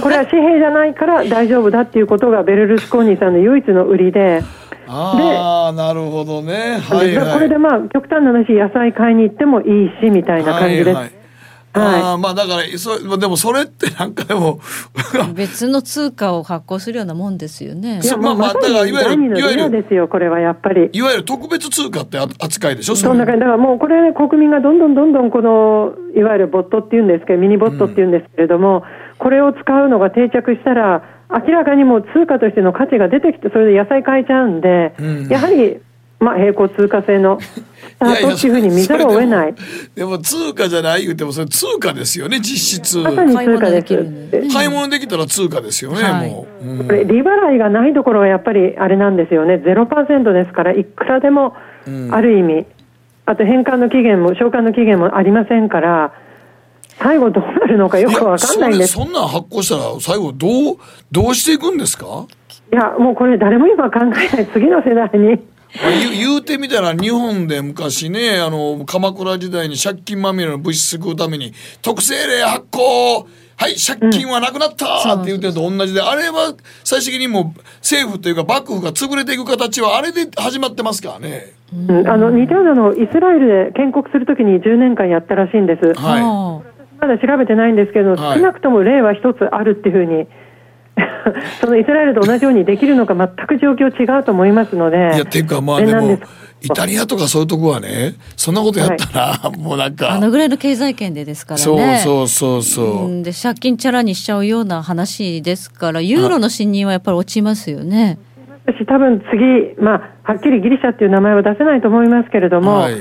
これは紙幣じゃないから大丈夫だっていうことがベルルスコーニさんの唯一の売りで。ああ、なるほどね。はい、はい、これでまあ、極端な話、野菜買いに行ってもいいし、みたいな感じです。はいはいああ、まあだからそでもそれってなんかでも *laughs* 別の通貨を発行するようなもんですよね。まあまあだからいわゆるいわゆるですよこれはやっぱりいわゆる特別通貨って扱いでしょ。そんな感じだからもうこれ、ね、国民がどんどんどんどんこのいわゆるボットっていうんですけどミニボットっていうんですけれども、うん、これを使うのが定着したら明らかにもう通貨としての価値が出てきてそれで野菜買えちゃうんで、うん、やはりまあ、並行通貨制のスタートっていうふうに見ざるを得ない。でも通貨じゃない言うてもそれ通貨ですよね実質。まさに通貨です買い物できたら通貨ですよね、はい、もう、うん、利払いがないところはやっぱりあれなんですよね。0%ですからいくらでもある意味、うん、あと返還の期限も償還の期限もありませんから最後どうなるのかよくわかんないんです。そんなん発行したら最後どうどうしていくんですか？いや、もうこれ誰も今考えない。次の世代に。まあ言う言うてみたら日本で昔ねあの鎌倉時代に借金まみれの物質救うために特製例発行はい借金はなくなったって言うてると同じで、あれは最終的にもう政府というか幕府が潰れていく形はあれで始まってますからね。うんあの似たようなのをイスラエルで建国するときに10年間やったらしいんです。はまだ調べてないんですけど、はい少なくとも例は一つあるっていうふうに、*laughs* そのイスラエルと同じようにできるのか全く状況違うと思いますので。いやていうかまあでもイタリアとかそういうとこはねそんなことやったら、もうなんかあのぐらいの経済圏でですからそうね。そうそうそう。うんで借金チャラにしちゃうような話ですからユーロの信任はやっぱり落ちますよね。私多分次、まあ、はっきりギリシャっていう名前は出せないと思いますけれども、はい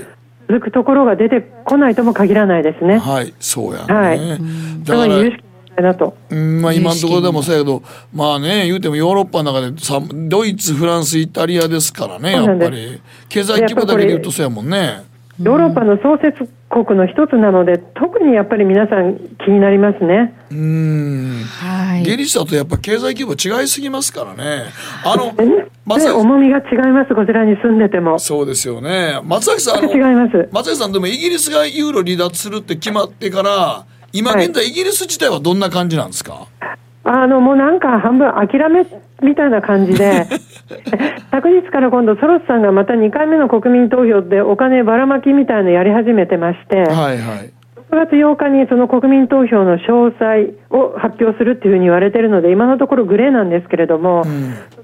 続くところが出てこないとも限らないですね。はいそうやね、はいだからだから有識者だと。うんまあ、今のところでもそうやけどまあね言うてもヨーロッパの中でさドイツフランスイタリアですからねやっぱり経済規模だけで言うとそうやもんねヨーロッパの創設国の一つなので、特にやっぱり皆さん気になりますね。うんはい。ギリシャとやっぱ経済規模違いすぎますからねあのね松崎重みが違います、こちらに住んでても。そうですよね松崎さんあ違いのます。松崎さんでもイギリスがユーロ離脱するって決まってから今はい現在イギリス自体はどんな感じなんですか、あの、もうなんか半分諦めみたいな感じで、*laughs* 昨日から今度ソロスさんがまた2回目の国民投票でお金ばらまきみたいのやり始めてまして、はいはい。6月8日にその国民投票の詳細を発表するっていうふうに言われてるので、今のところグレーなんですけれども、に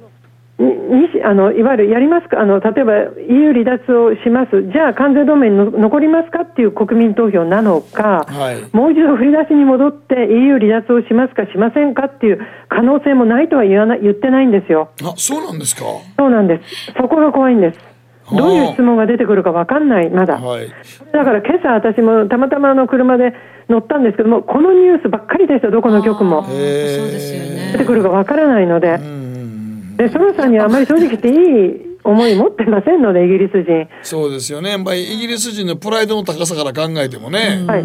にあのいわゆるやりますか？あの、例えば EU 離脱をします、じゃあ関税同盟にの残りますか？っていう国民投票なのか、はいもう一度振り出しに戻って EU 離脱をしますかしませんか？っていう可能性もないとは言わない言ってないんですよ。あそうなんですか？そうなんです。そこが怖いんです。どういう質問が出てくるかわかんない、まだ。はいだから今朝私もたまたまあの車で乗ったんですけども、このニュースばっかりでした、どこの局も。そうですよね。出てくるかわからないので。で、ソロさんにはあまり正直言っていい思い持ってませんので、イギリス人。そうですよねやっぱりイギリス人のプライドの高さから考えてもね、はい。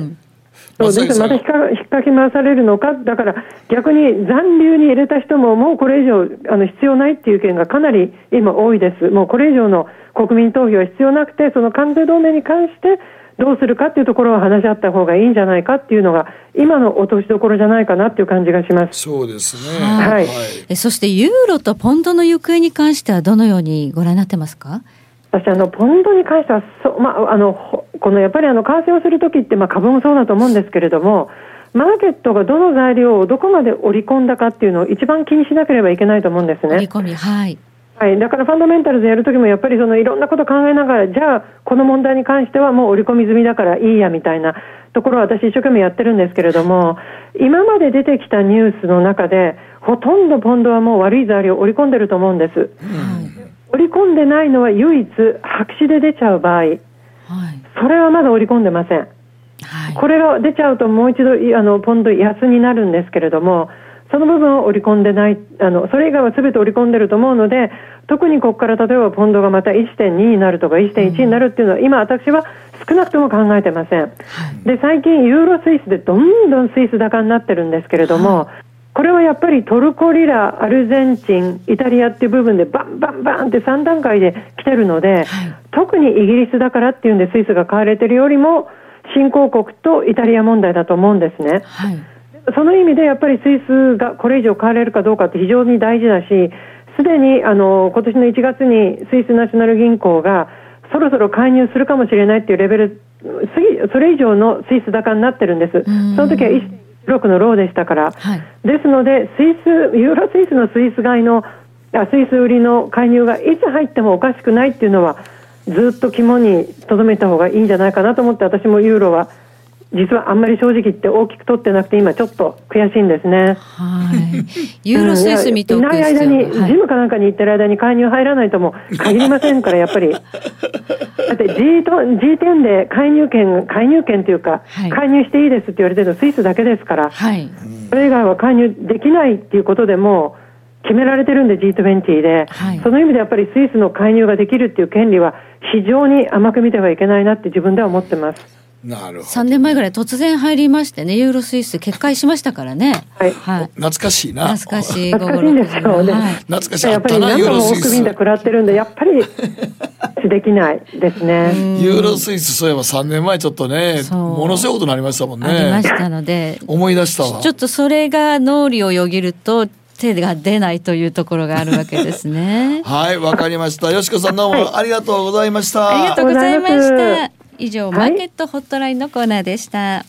そうです。また引っか引っかき回されるのか、だから逆に残留に入れた人も、もうこれ以上あの必要ないっていう意見がかなり今、多いです、もうこれ以上の国民投票は必要なくて、その関税同盟に関してどうするかっていうところを話し合った方がいいんじゃないかっていうのが、今の落としどころじゃないかなっていう感じがします。そうですね。はい。えそしてユーロとポンドの行方に関してはどのようにご覧になってますか？私あのポンドに関してはそ、まあ、あのほこのやっぱりあの為替をするときって、まあ、株もそうだと思うんですけれども、マーケットがどの材料をどこまで織り込んだかっていうのを一番気にしなければいけないと思うんですね。織り込み、はい。はい、だからファンダメンタルズやるときもやっぱりそのいろんなこと考えながら、じゃあこの問題に関してはもう織り込み済みだからいいやみたいなところを私一生懸命やってるんですけれども、今まで出てきたニュースの中で、ほとんどポンドはもう悪い材料を織り込んでると思うんです。織り込んでないのは唯一白紙で出ちゃう場合、それはまだ織り込んでません。これが出ちゃうともう一度いあのポンド安になるんですけれども、その部分を織り込んでない、あのそれ以外は全て織り込んでると思うので、特にここから例えばポンドがまた1.2になるとか1.1になるっていうのは、今私は少なくとも考えてません。で、最近ユーロスイスでどんどんスイス高になってるんですけれども、これはやっぱりトルコリラ、アルゼンチン、イタリアっていう部分でバンバンバンって3段階で来てるので、特にイギリスだからっていうんでスイスが買われてるよりも、新興国とイタリア問題だと思うんですね。その意味でやっぱりスイスがこれ以上買われるかどうかって非常に大事だし、すでにあの今年の1月にスイスナショナル銀行がそろそろ介入するかもしれないっていうレベル、次それ以上のスイス高になってるんです。その時は1.6のローでしたから。ですので、スイス、ユーロスイスのスイス買いの、あスイス売りの介入がいつ入ってもおかしくないっていうのは、ずっと肝に留めた方がいいんじゃないかなと思って、私もユーロは実はあんまり正直言って大きく取ってなくて、今ちょっと悔しいんですね。ユーロスイス見ておくいない間に、ジムかなんかに行ってる間に介入入らないとも限りませんから、やっぱり。*laughs* だって G と G10 で介入権、介入権というか、介入していいですって言われてるのスイスだけですから、それ以外は介入できないっていうことでもう決められてるんで G20 で、その意味でやっぱりスイスの介入ができるっていう権利は非常に甘く見てはいけないなって自分では思ってます。なるほど3年前ぐらい突然入りましてねユーロスイス決壊しましたからね。はい。はい。懐かしいな。懐かしい午後懐かしいんです。よね。はい。懐かしい。あやっぱりったな何度も多ユーロスイス。く便で食らってるんで、やっぱりできないですね。ユーロスイスそういえば3年前ちょっとねそう。ものすごいことになりましたもんね。ありましたので。思い出したわ。ちょっとそれが脳裏をよぎると手が出ないというところがあるわけですね。*laughs* はいわかりました。よしこさんどうもありがとうございました、ありがとうございましありがとうございまた。以上、マーケットホットラインのコーナーでした。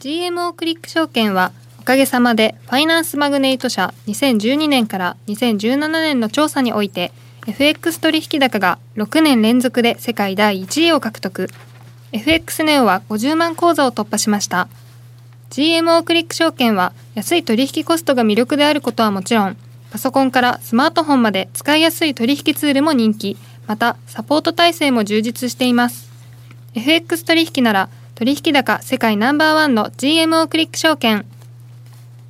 GMO クリック証券はおかげさまでファイナンスマグネイト社2012年から2017年の調査において FX 取引高が6年連続で世界第1位を獲得 FX ネオは50万口座を突破しました GMO クリック証券は安い取引コストが魅力であることはもちろんパソコンからスマートフォンまで使いやすい取引ツールも人気。またサポート体制も充実しています。FX 取引なら取引高世界ナンバーワンの GMO クリック証券。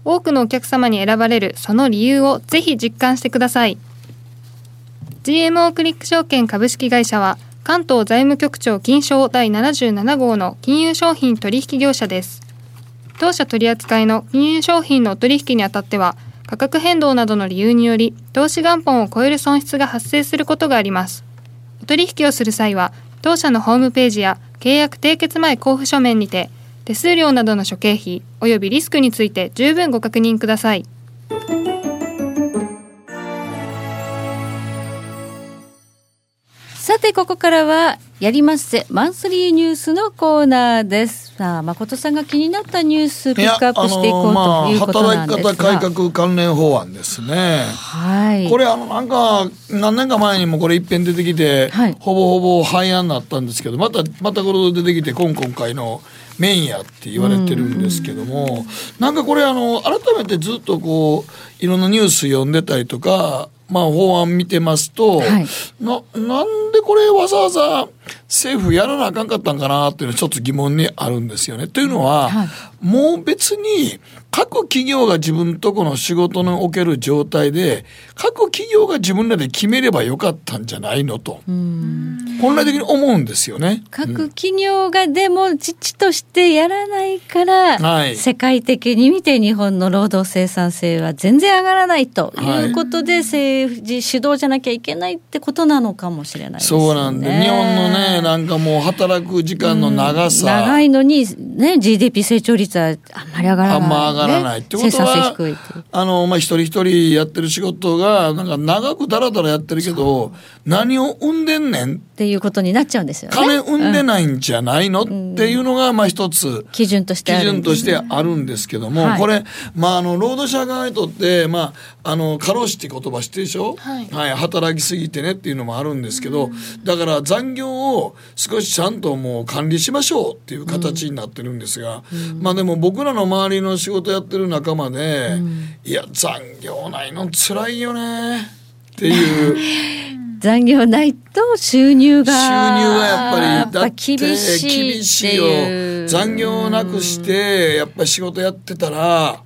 多くのお客様に選ばれるその理由をぜひ実感してください。GMO クリック証券株式会社は関東財務局長金賞第77号の金融商品取引業者です。当社取扱いの金融商品のお取引にあたっては価格変動などの理由により投資元本を超える損失が発生することがあります。お取引をする際は当社のホームページや契約締結前交付書面にて手数料などの諸経費およびリスクについて十分ご確認ください。さて、ここからは、やりますぜ、マンスリーニュースのコーナーです。さあ、誠さんが気になったニュース、ピックアップしていこうということなんですが。働き方改革関連法案ですね。はい。これあのなんか何年か前にもこれ一遍出てきて、はいほぼほぼ廃案になったんですけどまたまたこれ出てきて今今回のメインやって言われてるんですけども、なんかこれあの改めてずっとこういろんなニュース読んでたりとか。まあ法案見てますと、はい。ななんでこれわざわざ政府やらなあかんかったんかなっていうのはちょっと疑問にあるんですよね。というのは、はいもう別に各企業が自分とこの仕事における状態で各企業が自分らで決めればよかったんじゃないのと本来的に思うんですよね。各企業がでも父としてやらないから、はい世界的に見て日本の労働生産性は全然上がらないということで、政治主導じゃなきゃいけないってことなのかもしれないですよね。そうなんで日本のねなんかもう働く時間の長さ、長いのに、ね、GDP 成長率はあんまり上がらない、あんま上がらない。ってことはあの、まあ、一人一人やってる仕事がなんか長くだらだらやってるけど何を生んでんねん？っていうことになっちゃうんですよね。金生んでないんじゃないの、っていうのがまあ一つ。基準としてあ基る。んです準としてあるんですけども、はいこれ、まあ、あの労働者側にとって、まあ、あの過労死って言葉知ってるでしょ、はい働きすぎてねっていうのもあるんですけど、だから残業を少しちゃんともう管理しましょうっていう形になってるんですが、まあでも僕らの周りの仕事やってる仲間で、いや残業ないの辛いよね。っていう。*laughs* 残業ないと収入が収入がやっぱりだって厳しいよ。残業をなくしてやっぱり仕事やってたら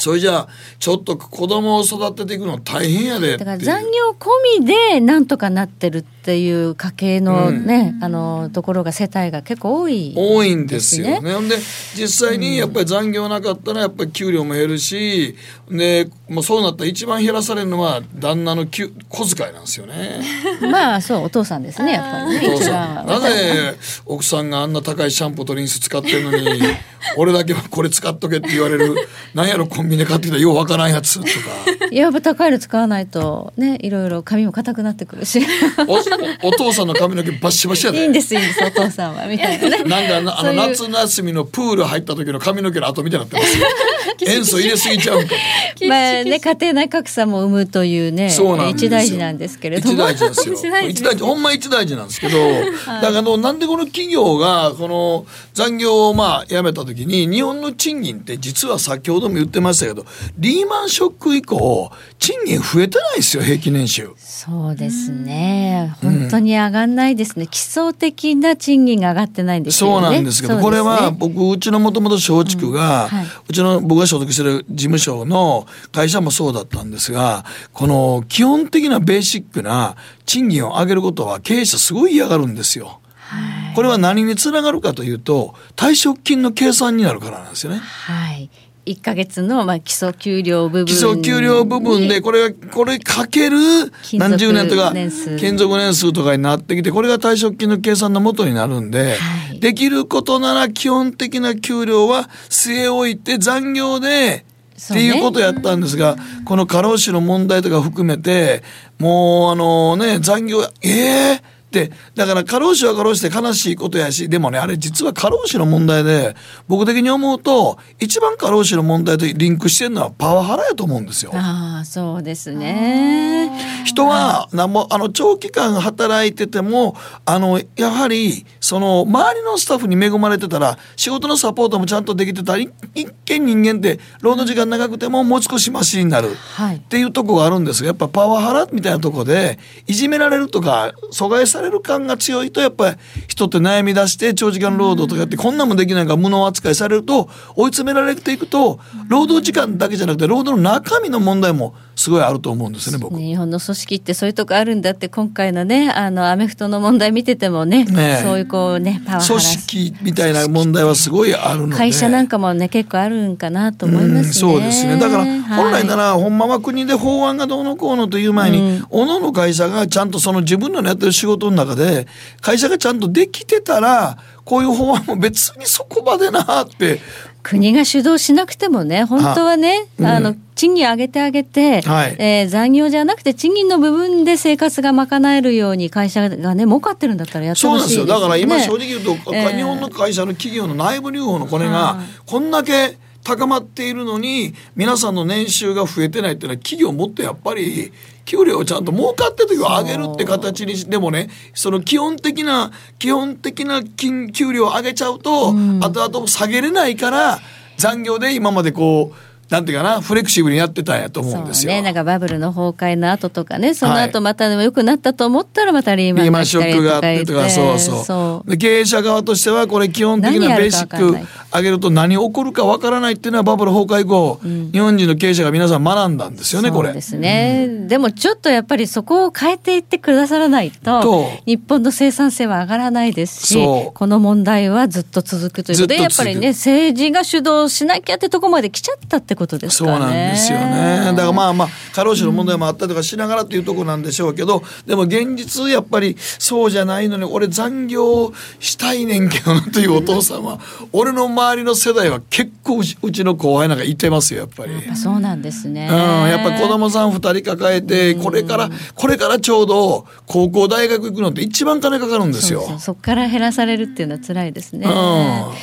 それじゃあちょっと子供を育てていくの大変やでだから残業込みでなんとかなってるっていう家計のね、あのところが世帯が結構多い多いんですよね。で実際にやっぱり残業なかったらやっぱり給料も減るしでもうそうなったら一番減らされるのは旦那の給小遣いなんですよね。*laughs* まあそうお父さんですね *laughs* やっぱりね。お父一さん。番。なぜ *laughs* 奥さんがあんな高いシャンプーとリンス使ってるのに俺だけはこれ使っとけって言われるなんやろコンビニで買ってきたようわからんやつとか。*laughs* やっぱ高いの使わないとねいろいろ髪も硬くなってくるし。おお父さんの髪の毛バッシバシやで。いいんですいいんですお父さんはみたいなね。なんかなあの夏休みのプール入った時の髪の毛の跡みたいになってますよ塩素入れすぎちゃうんか *laughs* まあね家庭内格差も生むというねそうなんですよ。一大事なんですけれども。一大事ですよ。*laughs* 一大事。ほんま一大事なんですけど、だからなんでこの企業がこの残業をまあやめた時に日本の賃金って実は先ほども言ってましたけどリーマンショック以降賃金増えてないですよ平均年収。そうですね。本当に上がんないですね、基礎的な賃金が上がってないんですよね。そうなんですけど、そうこれはね。僕うちのもともと松竹が、うちの僕が所属してる事務所の会社もそうだったんですが、この基本的なベーシックな賃金を上げることは経営者すごい嫌がるんですよ。これは何につながるかというと退職金の計算になるからなんですよね。はい1か月のまあ基礎給料部分基礎給料部分でこれがこれかける何十年とか勤続年数とかになってきてこれが退職金の計算のもとになるんで、はい、できることなら基本的な給料は据え置いて残業でっていうことやったんですが、この過労死の問題とか含めてもうあのね残業ええーでだから過労死は過労死で悲しいことやしでもねあれ実は過労死の問題で僕的に思うと一番過労死の問題とリンクしてるのはパワハラやと思うんですよ。ああそうですね。人は何もあの長期間働いててもあのやはりその周りのスタッフに恵まれてたら仕事のサポートもちゃんとできてたら一見人間って労働時間長くてももう少しマシになるっていうとこがあるんですがやっぱパワハラみたいなとこでいじめられるとか阻害されされる感が強いとやっぱり人って悩み出して長時間労働とかやってこんなもできないから無能扱いされると追い詰められていくと労働時間だけじゃなくて労働の中身の問題もすごいあると思うんですね僕。日本の組織ってそういうとこあるんだって今回のねあのアメフトの問題見ててもね、ね、そういうこうねパワー組織みたいな問題はすごいあるので。会社なんかもね結構あるんかなと思いますね、そうですね。だから本来なら、はい、ほんまは国で法案がどうのこうのという前に、うん、おのの会社がちゃんとその自分のやってる仕事の中で会社がちゃんとできてたらこういう法案も別にそこまでなって国が主導しなくてもね本当はねあ、うん、賃金上げてあげて、はい、えー、残業じゃなくて賃金の部分で生活が賄えるように会社がね儲かってるんだったらやってほしいですよ、ね、そうなんですよ。だから今正直言うと、えー、日本の会社の企業の内部留保のこれがこんだけ高まっているのに皆さんの年収が増えてないっていうのは企業もっとやっぱり給料をちゃんと儲かってる時は上げるって形にでもねその基本的な基本的な金給料を上げちゃうと、うん、後々下げれないから残業で今までこうなんていうかなフレキシブルにやってたんやと思うんですよ。ね、なんかバブルの崩壊の後とかねその後またでも良くなったと思ったらまたリーマンがショックがあってとかそうそう。で経営者側としてはこれ基本的なベーシック上げると何起こるかわからないっていうのはバブル崩壊後、うん、日本人の経営者が皆さん学んだんですよねこれ。ですね、うん、でもちょっとやっぱりそこを変えていってくださらないと日本の生産性は上がらないですしこの問題はずっと続くということでやっぱりね政治が主導しなきゃってとこまで来ちゃったってことですかね。そうなんですよね。だからまあまあ過労死の問題もあったりとかしながらっていうところなんでしょうけど、でも現実やっぱりそうじゃないのに俺残業したいねんけどなというお父さんは、俺の周りの世代は結構うちうちの後輩なんかいてますよやっぱり。ぱそうなんですね。うん、やっぱ子供さん2人抱えてこれからこれからちょうど高校大学行くのって一番金かかるんですよ。そこから減らされるっていうのは辛いですね。うん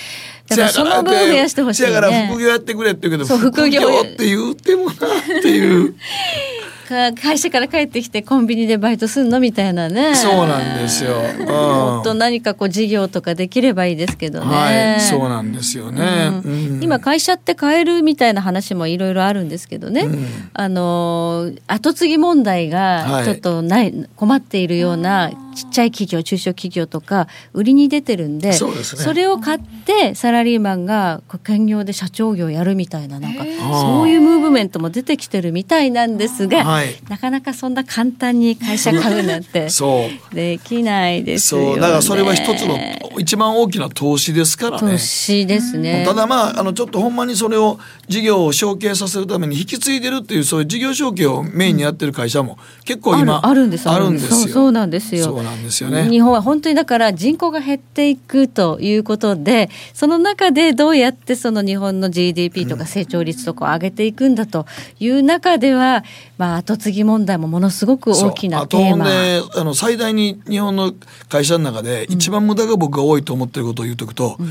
だからその分増やしてほしい、ね、だから副業やってくれって言うけど副業って言ってもなっていう。*laughs* 会社から帰ってきてコンビニでバイトすんのみたいなね。そうなんですよ、うん、もっと何かこう事業とかできればいいですけどね、はい、そうなんですよね、うん。うん、今会社って変えるみたいな話もいろいろあるんですけどね、あの後継ぎ問題がちょっとない、はい、困っているようなちっちゃい企業中小企業とか売りに出てるんでそ、ね、それを買ってサラリーマンが兼業で社長業やるみたいななんかそういうムーブメントも出てきてるみたいなんですが、はい、なかなかそんな簡単に会社買うなんて *laughs* できないですよ、ね、そう。だからそれは一つの一番大きな投資ですからね。投資ですね。ただまああのちょっとほんまにそれを事業を承継させるために引き継いでるっていうそういう事業承継をメインにやってる会社も結構今あるんですあるんですよ。そうなんですよ。なんですよね。日本は本当にだから人口が減っていくということでその中でどうやってその日本の GDP とか成長率とかを上げていくんだという中では、まあ、後継ぎ問題もものすごく大きなテーマ。あとねあの最大に日本の会社の中で一番無駄が僕が多いと思ってることを言うとくと、うん、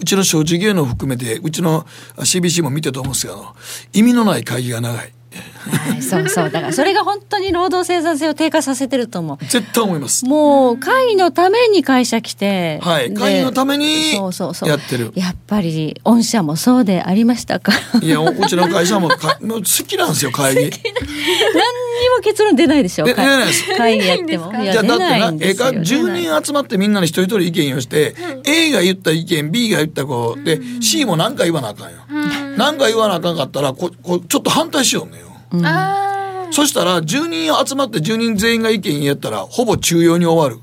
うちの小事業の含めてうちの CBC も見てと思うんですけど意味のない会議が長い。はい、そうそう。だからそれが本当に労働生産性を低下させてると思う。絶対思います。もう会のために会社来てはい会のためにやってる。やっぱり御社もそうでありましたか？いやうちの会社もかもう好きなんですよ会議。何にもの結論出ないでしょで出ないです。会議やっても。いやじゃあだって出ないなんええかですよ10人集まってみんなに一人一人意見をして、A が言った意見 B が言ったこうで C も何か言わなあかんよ。何か言わなあかんかったらここちょっと反対しようねよ。そしたら10人集まって10人全員が意見言ったらほぼ中庸に終わる。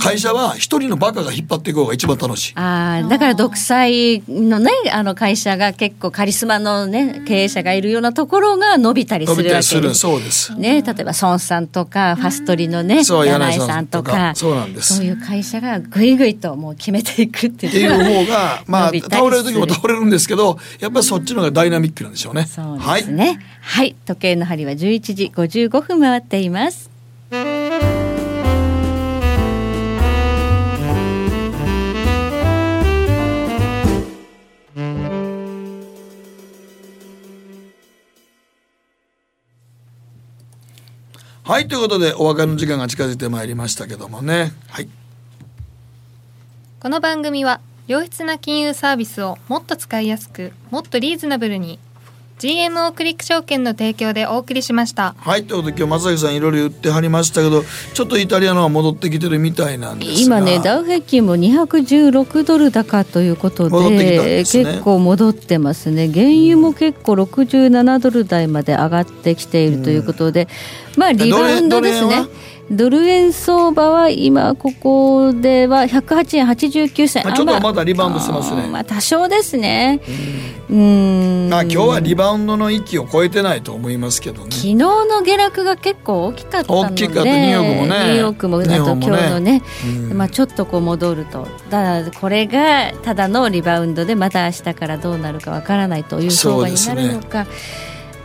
会社は一人のバカが引っ張っていこうが一番楽しい。ああだから独裁のねあの会社が結構カリスマのね経営者がいるようなところが伸びたりするわけです。たりする。そうです。ね、例えば孫さんとかファストリのね柳井さんんとかそうなんです。そういう会社がぐいぐいともう決めていくってっていう。のいう方が *laughs* まあ倒れる時も倒れるんですけどやっぱりそっちの方がダイナミックなんでしょうね。そうはいですね。はい、時計の針は11時55分回っていますはいということでお別れの時間が近づいてまいりましたけどもね。はい。この番組は良質な金融サービスをもっと使いやすくもっとリーズナブルに GMO クリック証券の提供でお送りしました。はいということで今日松崎さんいろいろ言ってはりましたけどちょっとイタリアのは戻ってきてるみたいなんですが。今ねダウ平均も216ドル高ということでね。結構戻ってますね。原油も結構67ドル台まで上がってきているということで、まあリバウンドですねドル円相場は今ここでは108円89銭。まあちょっとまだリバウンドしてますね。まあ多少ですね。うん。まあ今日はリバウンドの域を超えてないと思いますけどね。昨日の下落が結構大きかったので大きかった。ニューヨークもね。ニューヨークもあと今日のね、うん。まあ、ちょっとこう戻ると。ただこれがただのリバウンドでまた明日からどうなるかわからないという相場になるのか、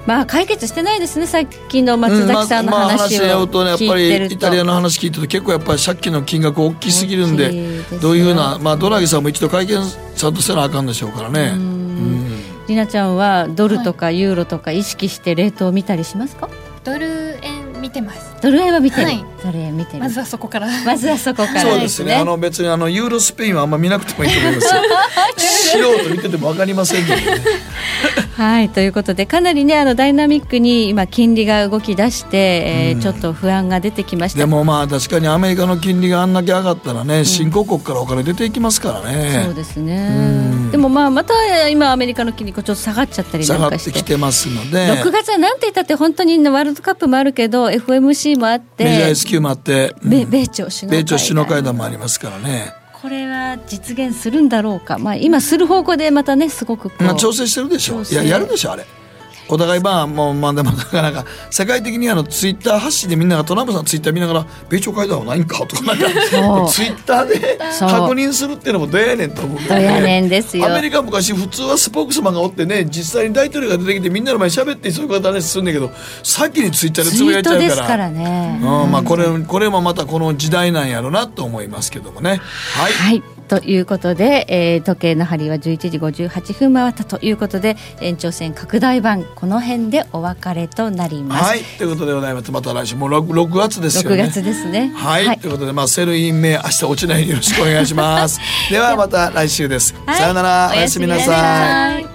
まあ解決してないですねさっきの松崎さんのまあまあ話話し合をうとねやっぱりイタリアの話聞いてると結構やっぱり借金の金額大きすぎるんでどういうふうなまあドラギさんも一度会見ちゃんとせなあかんでしょうからね。りなちゃんはドルとかユーロとか意識してレートを見たりしますか、ドル円見てますドル円は見てる、はい。ドル円見てる？まずはそこから。まずはそこからそうですね。あの別にあのユーロスペインはあんま見なくてもいいと思いますよ。*laughs* 素人見ててもわかりませんけどね。はいということでかなりねあのダイナミックに今金利が動き出して、えーちょっと不安が出てきました。でもまあ確かにアメリカの金利があんだけ上がったらね、新興国からお金出ていきますからね。そうですね。でもまあまた今アメリカの金利がちょっと下がっちゃったり下がっなんかして。てきてますので。6月はなんて言ったって本当にワールドカップもあるけど FMC もあってメジャー S q もあって、うん米米朝首脳会談米朝首脳会談もありますからね。これは実現するんだろうか、まあ、今する方向でまたねすごくまあ調整してるでしょう。いややるでしょあれ。お互いまあもうまあでもなかなか世界的にあのツイッター発信でみんながトランプさんツイッター見ながら米朝会談はないんかとかなんかツイッターで確認するっていうのもどうやねんと思う。けどねどやねん。ですよアメリカ昔普通はスポークスマンがおってね実際に大統領が出てきてみんなの前に喋ってそういう方話するんだけど先にツイッターでつぶやいちゃうから。からね。うんまあこれこれもまたこの時代なんやろなと思いますけどもね。はい、はいということで、えー時計の針は11時58分回ったということで延長戦拡大版この辺でお別れとなります、はい、ということでございます。また来週もう 6, 6月ですよね。6月ですね。はい、ということでまあセルイン名明日落ちないようによろしくお願いします。*laughs* ではまた来週です、はい。さよなら。おやすみなさい